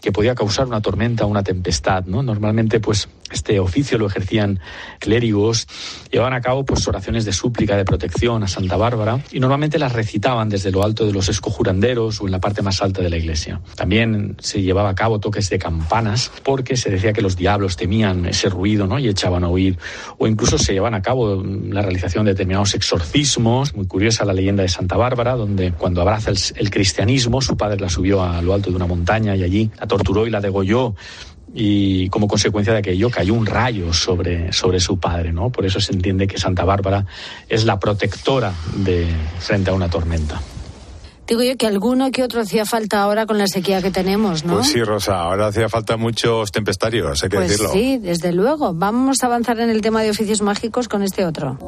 que podía causar una tormenta o una tempestad. ¿no? Normalmente, pues, este oficio lo ejercían clérigos, llevaban a cabo pues, oraciones de súplica, de protección a Santa Bárbara, y normalmente las recitaban desde lo alto de los escojuranderos o en la parte más alta de la iglesia. También se llevaba a cabo toques de campanas, porque se decía que los diablos temían ese ruido ¿no? y echaban a huir. O incluso se llevaban a cabo la realización de determinados exorcismos. Muy curiosa la leyenda de Santa Bárbara, donde cuando abraza el cristianismo, su padre la subió a lo alto de una montaña y allí la torturó y la degolló y como consecuencia de aquello cayó un rayo sobre, sobre su padre, ¿no? Por eso se entiende que Santa Bárbara es la protectora de frente a una tormenta. Digo yo que alguno que otro hacía falta ahora con la sequía que tenemos, ¿no? Pues sí, Rosa, ahora hacía falta muchos tempestarios, hay que Pues decirlo. sí, desde luego. Vamos a avanzar en el tema de oficios mágicos con este otro.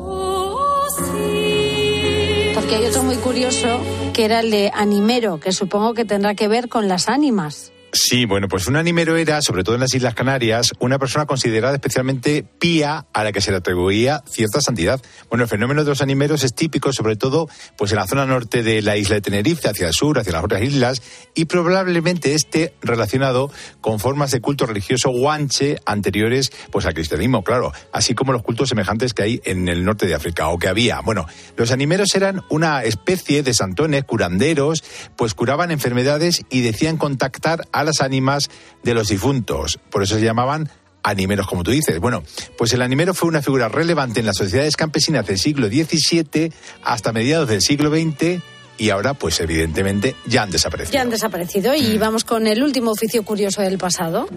Porque hay otro muy curioso que era el de animero, que supongo que tendrá que ver con las ánimas. Sí, bueno, pues un animero era, sobre todo en las Islas Canarias, una persona considerada especialmente pía a la que se le atribuía cierta santidad. Bueno, el fenómeno de los animeros es típico, sobre todo, pues en la zona norte de la isla de Tenerife, hacia el sur, hacia las otras islas, y probablemente esté relacionado con formas de culto religioso guanche anteriores, pues al cristianismo, claro, así como los cultos semejantes que hay en el norte de África, o que había. Bueno, los animeros eran una especie de santones, curanderos, pues curaban enfermedades y decían contactar a las ánimas de los difuntos. Por eso se llamaban animeros, como tú dices. Bueno, pues el animero fue una figura relevante en las sociedades campesinas del siglo XVII hasta mediados del siglo XX y ahora, pues evidentemente, ya han desaparecido. Ya han desaparecido y vamos con el último oficio curioso del pasado.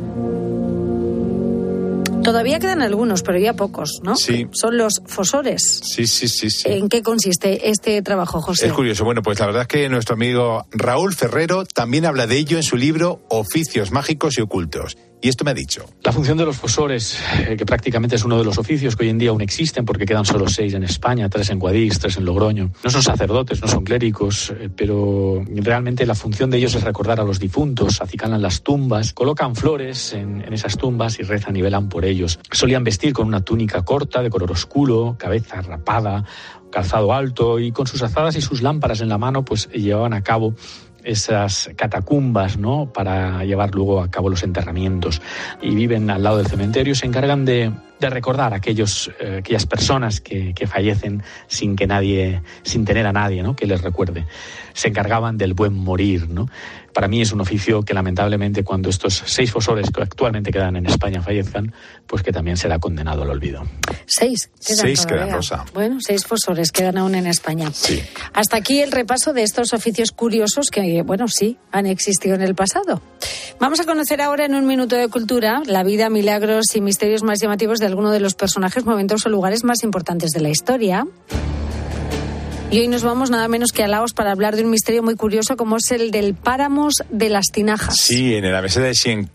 Todavía quedan algunos, pero ya pocos, ¿no? Sí. Son los fosores. Sí, sí, sí, sí. ¿En qué consiste este trabajo, José? Es curioso. Bueno, pues la verdad es que nuestro amigo Raúl Ferrero también habla de ello en su libro Oficios mágicos y ocultos. Y esto me ha dicho. La función de los fosores, eh, que prácticamente es uno de los oficios que hoy en día aún existen, porque quedan solo seis en España, tres en Guadix, tres en Logroño. No son sacerdotes, no son clérigos, eh, pero realmente la función de ellos es recordar a los difuntos, acicalan las tumbas, colocan flores en, en esas tumbas y rezan y velan por ellos. Solían vestir con una túnica corta, de color oscuro, cabeza rapada, calzado alto y con sus azadas y sus lámparas en la mano, pues llevaban a cabo esas catacumbas, ¿no? Para llevar luego a cabo los enterramientos. Y viven al lado del cementerio, se encargan de, de recordar a aquellos, eh, aquellas personas que, que, fallecen sin que nadie, sin tener a nadie, ¿no? Que les recuerde. Se encargaban del buen morir, ¿no? Para mí es un oficio que lamentablemente cuando estos seis fosores que actualmente quedan en España fallezcan, pues que también será condenado al olvido. Seis. Quedan seis todavía. quedan, Rosa. Bueno, seis fosores quedan aún en España. Sí. Hasta aquí el repaso de estos oficios curiosos que, bueno, sí, han existido en el pasado. Vamos a conocer ahora en un minuto de cultura la vida, milagros y misterios más llamativos de alguno de los personajes, momentos o lugares más importantes de la historia. Y hoy nos vamos nada menos que a Laos para hablar de un misterio muy curioso como es el del páramos de las tinajas. Sí, en la meseta de Sien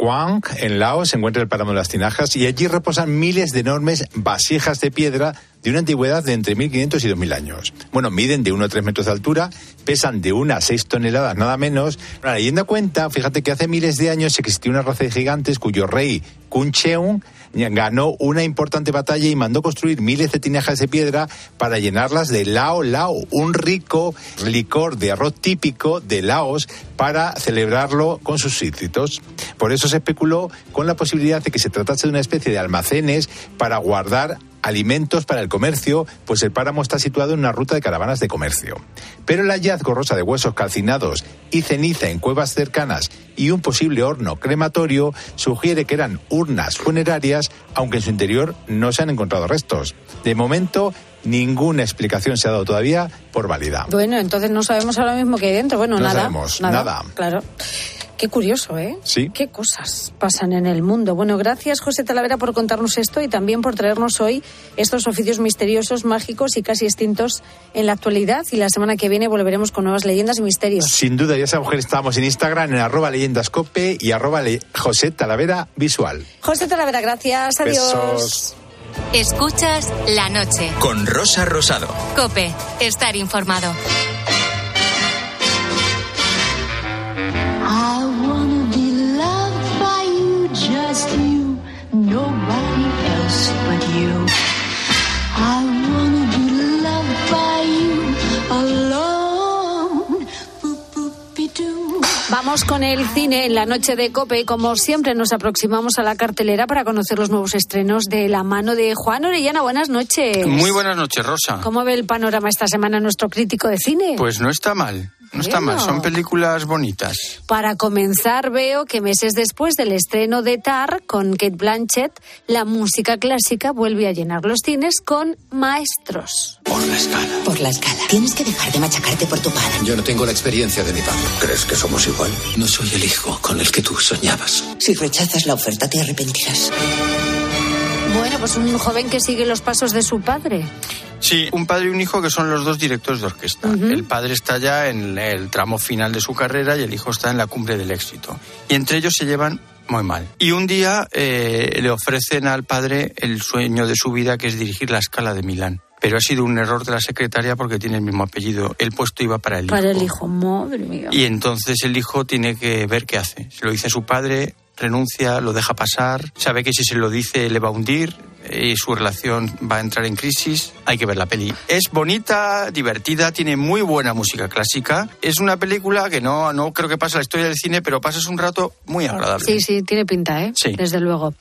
en Laos, se encuentra el páramo de las tinajas y allí reposan miles de enormes vasijas de piedra de una antigüedad de entre 1500 y 2000 años. Bueno, miden de 1 a 3 metros de altura, pesan de 1 a 6 toneladas nada menos. La leyenda cuenta, fíjate que hace miles de años existió una raza de gigantes cuyo rey, Kun Cheung, ganó una importante batalla y mandó construir miles de tinajas de piedra para llenarlas de lao lao, un rico licor de arroz típico de Laos para celebrarlo con sus súbditos. Por eso se especuló con la posibilidad de que se tratase de una especie de almacenes para guardar alimentos para el comercio, pues el páramo está situado en una ruta de caravanas de comercio. Pero el hallazgo rosa de huesos calcinados y ceniza en cuevas cercanas y un posible horno crematorio sugiere que eran urnas funerarias, aunque en su interior no se han encontrado restos. De momento, ninguna explicación se ha dado todavía por válida. Bueno, entonces no sabemos ahora mismo qué hay dentro. Bueno, no nada. sabemos, nada. nada. Claro. Qué curioso, ¿eh? Sí. Qué cosas pasan en el mundo. Bueno, gracias José Talavera por contarnos esto y también por traernos hoy estos oficios misteriosos, mágicos y casi extintos en la actualidad. Y la semana que viene volveremos con nuevas leyendas y misterios. Sin duda, ya sabemos que estamos en Instagram en arroba leyendascope y arroba le José Talavera Visual. José Talavera, gracias. Adiós. Besos. Escuchas la noche. Con Rosa Rosado. Cope, estar informado. Vamos con el cine en la noche de Cope como siempre nos aproximamos a la cartelera para conocer los nuevos estrenos de la mano de Juan Orellana. Buenas noches. Muy buenas noches, Rosa. ¿Cómo ve el panorama esta semana nuestro crítico de cine? Pues no está mal. No está mal, son películas bonitas. Para comenzar, veo que meses después del estreno de Tar con Kate Blanchett, la música clásica vuelve a llenar los cines con maestros. Por la escala. Por la escala. Tienes que dejar de machacarte por tu padre. Yo no tengo la experiencia de mi padre. ¿Crees que somos igual? No soy el hijo con el que tú soñabas. Si rechazas la oferta, te arrepentirás. Bueno, pues un joven que sigue los pasos de su padre Sí, un padre y un hijo que son los dos directores de orquesta. El padre está ya en el tramo final de su carrera y el hijo está en la cumbre del éxito. Y entre ellos se llevan muy mal. Y un día eh, le ofrecen al padre el sueño de su vida, que es dirigir la escala de Milán. Pero ha sido un error de la secretaria porque tiene el mismo apellido. El puesto iba para el Para hijo. el hijo, madre mía. Y entonces el hijo tiene que ver qué hace. Se lo dice a su padre, renuncia, lo deja pasar, sabe que si se lo dice le va a hundir y su relación va a entrar en crisis. Hay que ver la peli. Es bonita, divertida, tiene muy buena música clásica. Es una película que no, no creo que pase la historia del cine, pero pasas un rato muy agradable. Sí, sí, tiene pinta, ¿eh? Sí. Desde luego.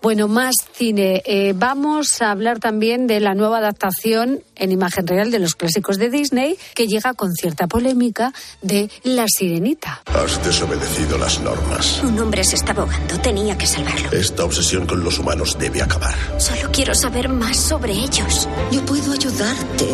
Bueno, más cine. Eh, vamos a hablar también de la nueva adaptación en imagen real de los clásicos de Disney, que llega con cierta polémica de La Sirenita. Has desobedecido las normas. Un hombre se está ahogando. Tenía que salvarlo. Esta obsesión con los humanos debe acabar. Solo quiero saber más sobre ellos. Yo puedo ayudarte.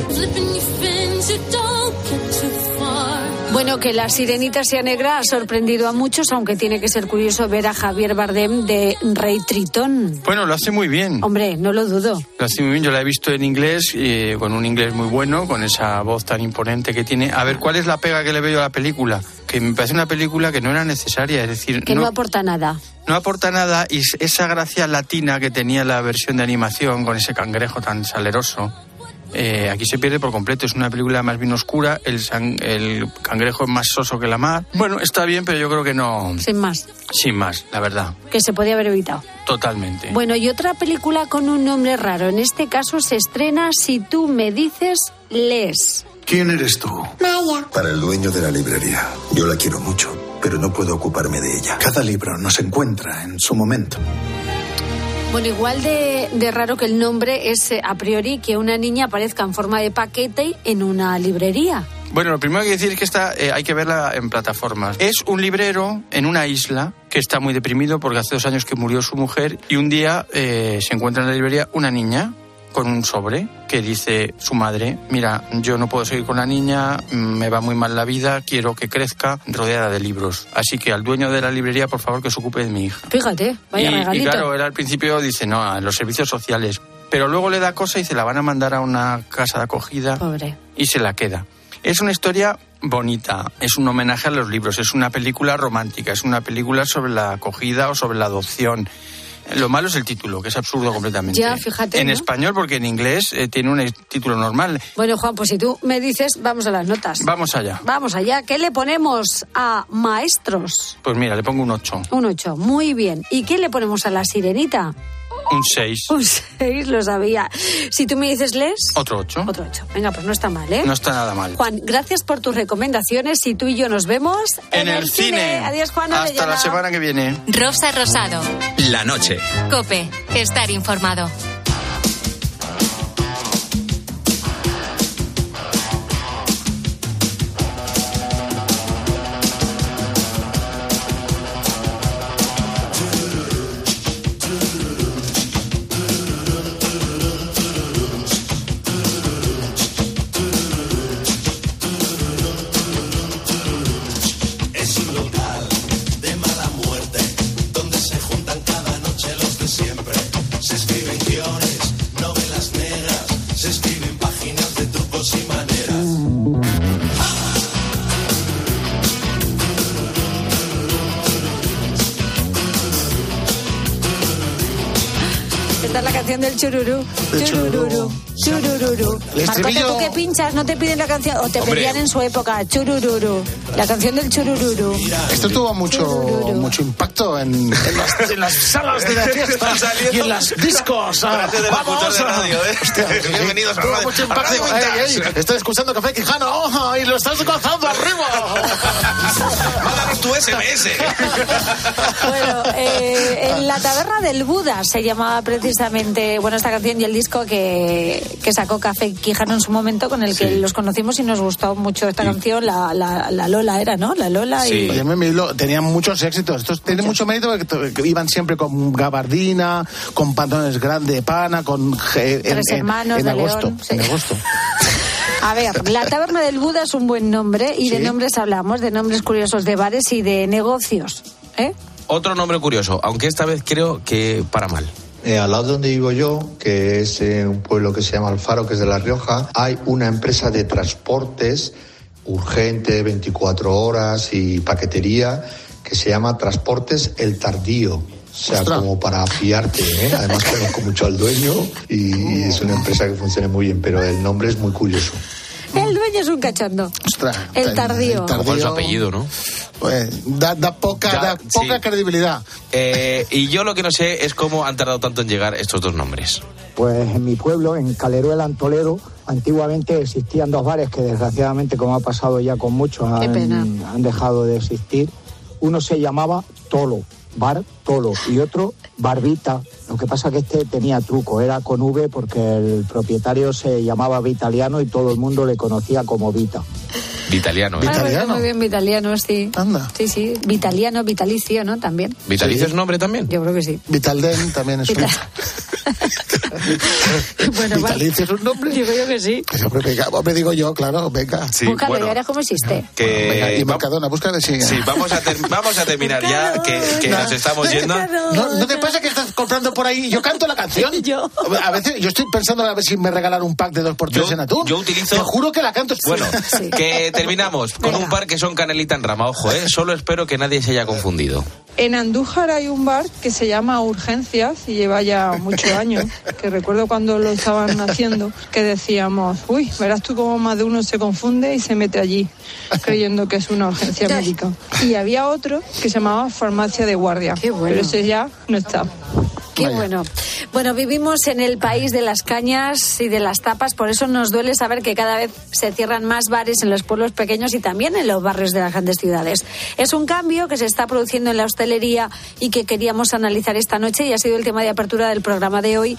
Bueno, que La Sirenita sea negra ha sorprendido a muchos, aunque tiene que ser curioso ver a Javier Bardem de Rey Tritón. Bueno, lo hace muy bien. Hombre, no lo dudo. Lo hace muy bien, yo la he visto en inglés, eh, con un inglés muy bueno, con esa voz tan imponente que tiene. A ver, ¿cuál es la pega que le veo a la película? Que me parece una película que no era necesaria, es decir, Que no, no, aporta nada. no aporta nada y esa gracia latina que tenía la versión de animación con ese cangrejo tan saleroso. Eh, aquí se pierde por completo. Es una película más bien oscura. El, san- el cangrejo es más soso que la mar. Bueno, está bien, pero yo creo que no. Sin más. Sin más, la verdad. Que se podía haber evitado. Totalmente. Bueno, y otra película con un nombre raro. En este caso se estrena Si tú me dices, lees. ¿Quién eres tú? Maya. Para el dueño de la librería. Yo la quiero mucho, pero no puedo ocuparme de ella. Cada libro nos encuentra en su momento. Bueno, igual de, raro que el nombre es eh, a priori que una niña aparezca en forma de paquete en una librería. Bueno, lo primero que decir es que esta eh, hay que verla en plataformas. Es un librero en una isla que está muy deprimido porque hace dos años que murió su mujer y un día eh, se encuentra en la librería una niña con un sobre que dice su madre, mira, yo no puedo seguir con la niña, me va muy mal la vida, quiero que crezca rodeada de libros. Así que al dueño de la librería, por favor, que se ocupe de mi hija. Fíjate, vaya y, y regalito. claro, él al principio dice, no, a los servicios sociales. Pero luego le da cosa y se la van a mandar a una casa de acogida Pobre. y se la queda. Es una historia bonita, es un homenaje a los libros, es una película romántica, es una película sobre la acogida o sobre la adopción. Lo malo es el título, que es absurdo completamente. Ya, fíjate, En ¿no? español, porque en inglés eh, tiene un título normal. Bueno, Juan, pues si tú me dices, vamos a las notas. Vamos allá. Vamos allá. ¿Qué le ponemos a maestros? Pues mira, le pongo un 8, Un 8. Muy bien. ¿Y qué le ponemos a la sirenita? Un 6, Un 6, lo sabía. Si tú me dices, ¿les? otro 8. Otro 8. Venga, pues no está mal, ¿eh? No está nada mal. Juan, gracias por tus recomendaciones y tú y yo nos vemos En el cine. Adiós, Juan. Hasta la semana que viene. Rosa Rosado. La noche. Cope. Estar informado. Canción del chururú. Del Churururu. Estribillo- tú que pinchas, no te piden la canción. O te Hombre. pedían en su época. Churururu. La canción del churururu. Esto tuvo mucho, mucho impacto en, en las, en las salas de la [LAUGHS] fiesta y en las discos. Ah, de ¡Vamos! de radio, ¿eh? [LAUGHS] Hostia, [LAUGHS] Bienvenidos a Radio- mucho a impacto. Radio Ey, Vintage. ey, estoy escuchando Café Quijano ¡oh! y lo estás gozando arriba. Mándanos tu SMS. Bueno, eh, en la taberna del Buda se llamaba precisamente, bueno, esta canción y el disco que, que sacó Café Quijano en su momento, con el que los conocimos y nos gustó mucho esta canción, la, la, la Lola era, ¿no? La Lola y... Oye, me- me lo- tenían muchos éxitos. Estos tienen mucho mérito porque iban siempre con gabardina, con pantalones grandes de pana, con en, Tres en- hermanos en de agosto. León, sí. En agosto. [LAUGHS] A ver, la taberna del Buda es un buen nombre y de nombres hablamos, de nombres curiosos de bares y de negocios. ¿eh? Otro nombre curioso, aunque esta vez creo que para mal. Eh, al lado donde vivo yo, que es eh, un pueblo que se llama Alfaro, que es de La Rioja, hay una empresa de transportes urgente, 24 horas y paquetería, que se llama Transportes El Tardío. O sea, como para fiarte, ¿eh? Además [LAUGHS] conozco mucho al dueño y es una empresa que funciona muy bien, pero el nombre es muy curioso. El dueño es un cachondo. el tardío. Mejor es su apellido, ¿no? Pues da, da poca, Da- da poca sí. credibilidad. Eh, y yo lo que no sé es cómo han tardado tanto en llegar estos dos nombres. Pues en mi pueblo, en Caleruel Antolero, antiguamente existían dos bares que desgraciadamente, como ha pasado ya con muchos, han, han dejado de existir. Uno se llamaba Tolo, Bar Tolo, y otro Barbita. Lo que pasa que este tenía truco, era con V porque el propietario se llamaba Vitaliano y todo el mundo le conocía como Vita. Vitaliano, ¿eh? Ah, pues muy bien, vitaliano, sí. Sí, sí. Vitaliano, vitalicio, ¿no? También. ¿Vitalicio es nombre también? Yo creo que sí. Vitalden también es un... [LAUGHS] [LAUGHS] Bueno, Vitalicio es un nombre. Digo yo que sí. Pues, hombre, venga, me digo yo, claro, venga. Sí, Búscalo, bueno. verás cómo existe. Que Venga, y Mercadona, búscale si... Sí, vamos a, ter- vamos a terminar ya, que, que nos estamos yendo. ¿No, ¿No te pasa que estás comprando por ahí? Yo canto la canción. [LAUGHS] Yo. A veces yo estoy pensando a ver si me regalan un pack de dos por tres Yo- en atún. yo utilizo- Te juro que la canto. Bueno, [LAUGHS] que terminamos con un par que son canelita en rama. Ojo, ¿eh? Solo espero que nadie se haya confundido. En Andújar hay un bar que se llama Urgencias y lleva ya muchos [LAUGHS] años, que recuerdo cuando lo estaban haciendo, que decíamos, uy, verás tú cómo más de uno se confunde y se mete allí, creyendo que es una urgencia médica. Y había otro que se llamaba Farmacia de Guardia, pero ese ya no está. Qué bueno. Bueno, vivimos en el país de las cañas y de las tapas, por eso nos duele saber que cada vez se cierran más bares en los pueblos pequeños y también en los barrios de las grandes ciudades. Es un cambio que se está produciendo en la hostelería y que queríamos analizar esta noche y ha sido el tema de apertura del programa de hoy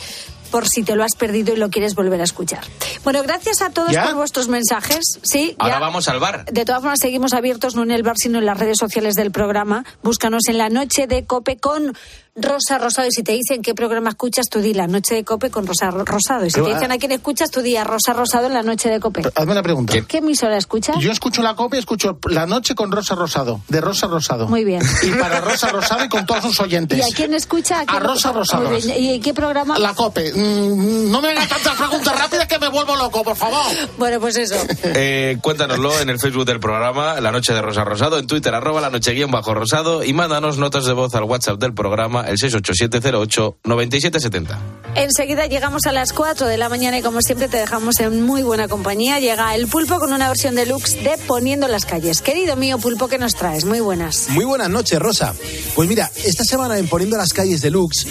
por si te lo has perdido y lo quieres volver a escuchar. Bueno, gracias a todos ¿Ya? por vuestros mensajes. Sí, Ahora ya. vamos al bar. De todas formas, seguimos abiertos no en el bar, sino en las redes sociales del programa. Búscanos en la noche de Cope con Rosa Rosado. Y si te dicen qué programa escuchas, tú di la noche de Cope con Rosa Ro- Rosado. Y si Pero, te dicen a quién escuchas, tú di a Rosa Rosado en la noche de Cope. Hazme una pregunta. ¿Qué emisora escuchas? Yo escucho la copia, escucho la noche con Rosa Rosado, de Rosa Rosado. Muy bien. Y para Rosa Rosado y con todos sus oyentes. ¿Y a quién escucha? quién- Rosa Rosado. Muy bien. ¿Y qué programa? La COPE. Mm, no me hagas tantas preguntas rápidas que me vuelvo loco, por favor. Bueno, pues eso. [LAUGHS] Eh, cuéntanoslo en el Facebook del programa, La Noche de Rosa Rosado, en Twitter, arroba la noche guion bajo rosado, y mándanos notas de voz al WhatsApp del programa, el 68708-9770. Enseguida llegamos a las 4 de la mañana y como siempre te dejamos en muy buena compañía. Llega el pulpo con una versión deluxe de Poniendo las calles. Querido mío pulpo, ¿qué nos traes? Muy buenas. Muy buenas noches, Rosa. Pues mira, esta semana en Poniendo las calles de Lux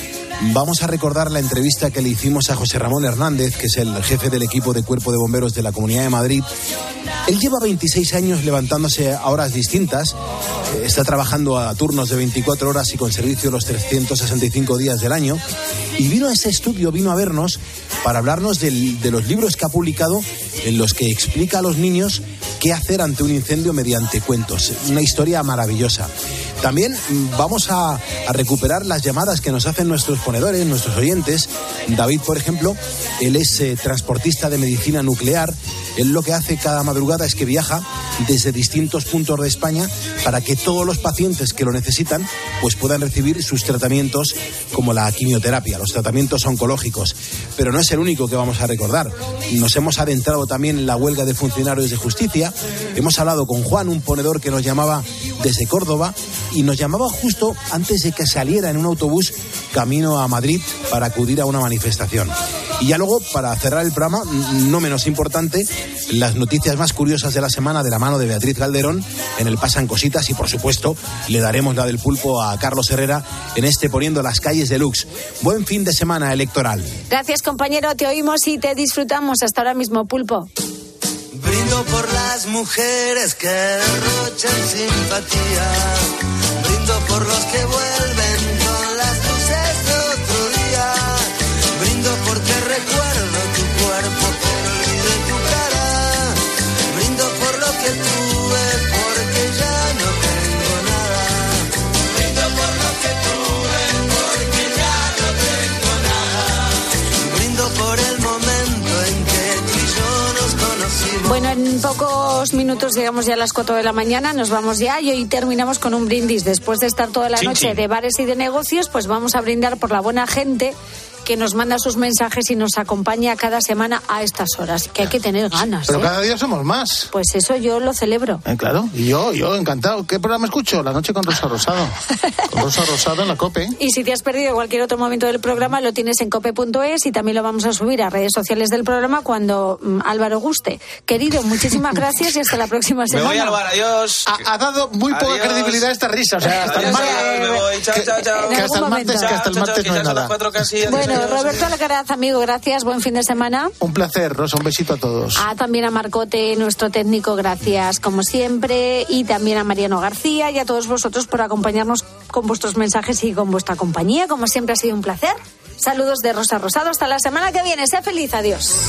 vamos a recordar la entrevista que le hicimos a José Ramón Hernández, que es el jefe del equipo de Cuerpo de Bomberos de la Comunidad de Madrid. Él lleva 26 años levantándose a horas distintas, eh, está trabajando a turnos de 24 horas y con servicio los 365 días del año. Y vino a este estudio, vino a vernos para hablarnos de los libros que ha publicado en los que explica a los niños qué hacer ante un incendio mediante cuentos. Una historia maravillosa. También mm, vamos a, recuperar las llamadas que nos hacen nuestros ponedores, nuestros oyentes. David, por ejemplo, él es eh, transportista de medicina nuclear. Él lo que hace cada madrugada es que viaja desde distintos puntos de España para que todos los pacientes que lo necesitan pues puedan recibir sus tratamientos como la quimioterapia, los tratamientos oncológicos. Pero no el único que vamos a recordar. Nos hemos adentrado también en la huelga de funcionarios de justicia. Hemos hablado con Juan, un ponedor que nos llamaba desde Córdoba y nos llamaba justo antes de que saliera en un autobús camino a Madrid para acudir a una manifestación. Y ya luego, para cerrar el programa, no menos importante, las noticias más curiosas de la semana de la mano de Beatriz Calderón en el Pasan Cositas y, por supuesto, le daremos la del pulpo a Carlos Herrera en este Poniendo las calles de Lux. Buen fin de semana electoral. Gracias te oímos y te disfrutamos hasta ahora mismo pulpo. Brindo por las mujeres que derrochan simpatía. Brindo por los que vuelven Dos minutos, llegamos ya a las cuatro de la mañana, nos vamos ya y hoy terminamos con un brindis. Después de estar toda la noche de bares y de negocios, pues vamos a brindar por la buena gente que nos manda sus mensajes y nos acompaña cada semana a estas horas, que hay que tener ganas. Pero ¿eh? cada día somos más. Pues eso yo lo celebro. Eh, claro, y yo, yo encantado. ¿Qué programa escucho? La noche con Rosa Rosado. [LAUGHS] Con Rosa Rosado en la COPE. Y si te has perdido cualquier otro momento del programa, lo tienes en cope.es y también lo vamos a subir a redes sociales del programa cuando mm, Álvaro guste. Querido, muchísimas [LAUGHS] gracias y hasta la próxima Me semana. voy al bar, adiós. Ha, ha dado muy poca credibilidad a esta risa. O sea, hasta el martes. me voy. Chao, chao, chao. que hasta el martes, que hasta el Chao, chao, martes no hay las nada. casi. Bueno. Roberto Alcaraz, amigo, gracias. Buen fin de semana. Un placer, Rosa. Un besito a todos. A también a Marcote, nuestro técnico, gracias como siempre. Y también a Mariano García y a todos vosotros por acompañarnos con vuestros mensajes y con vuestra compañía. Como siempre ha sido un placer. Saludos de Rosa Rosado. Hasta la semana que viene. Sea feliz. Adiós.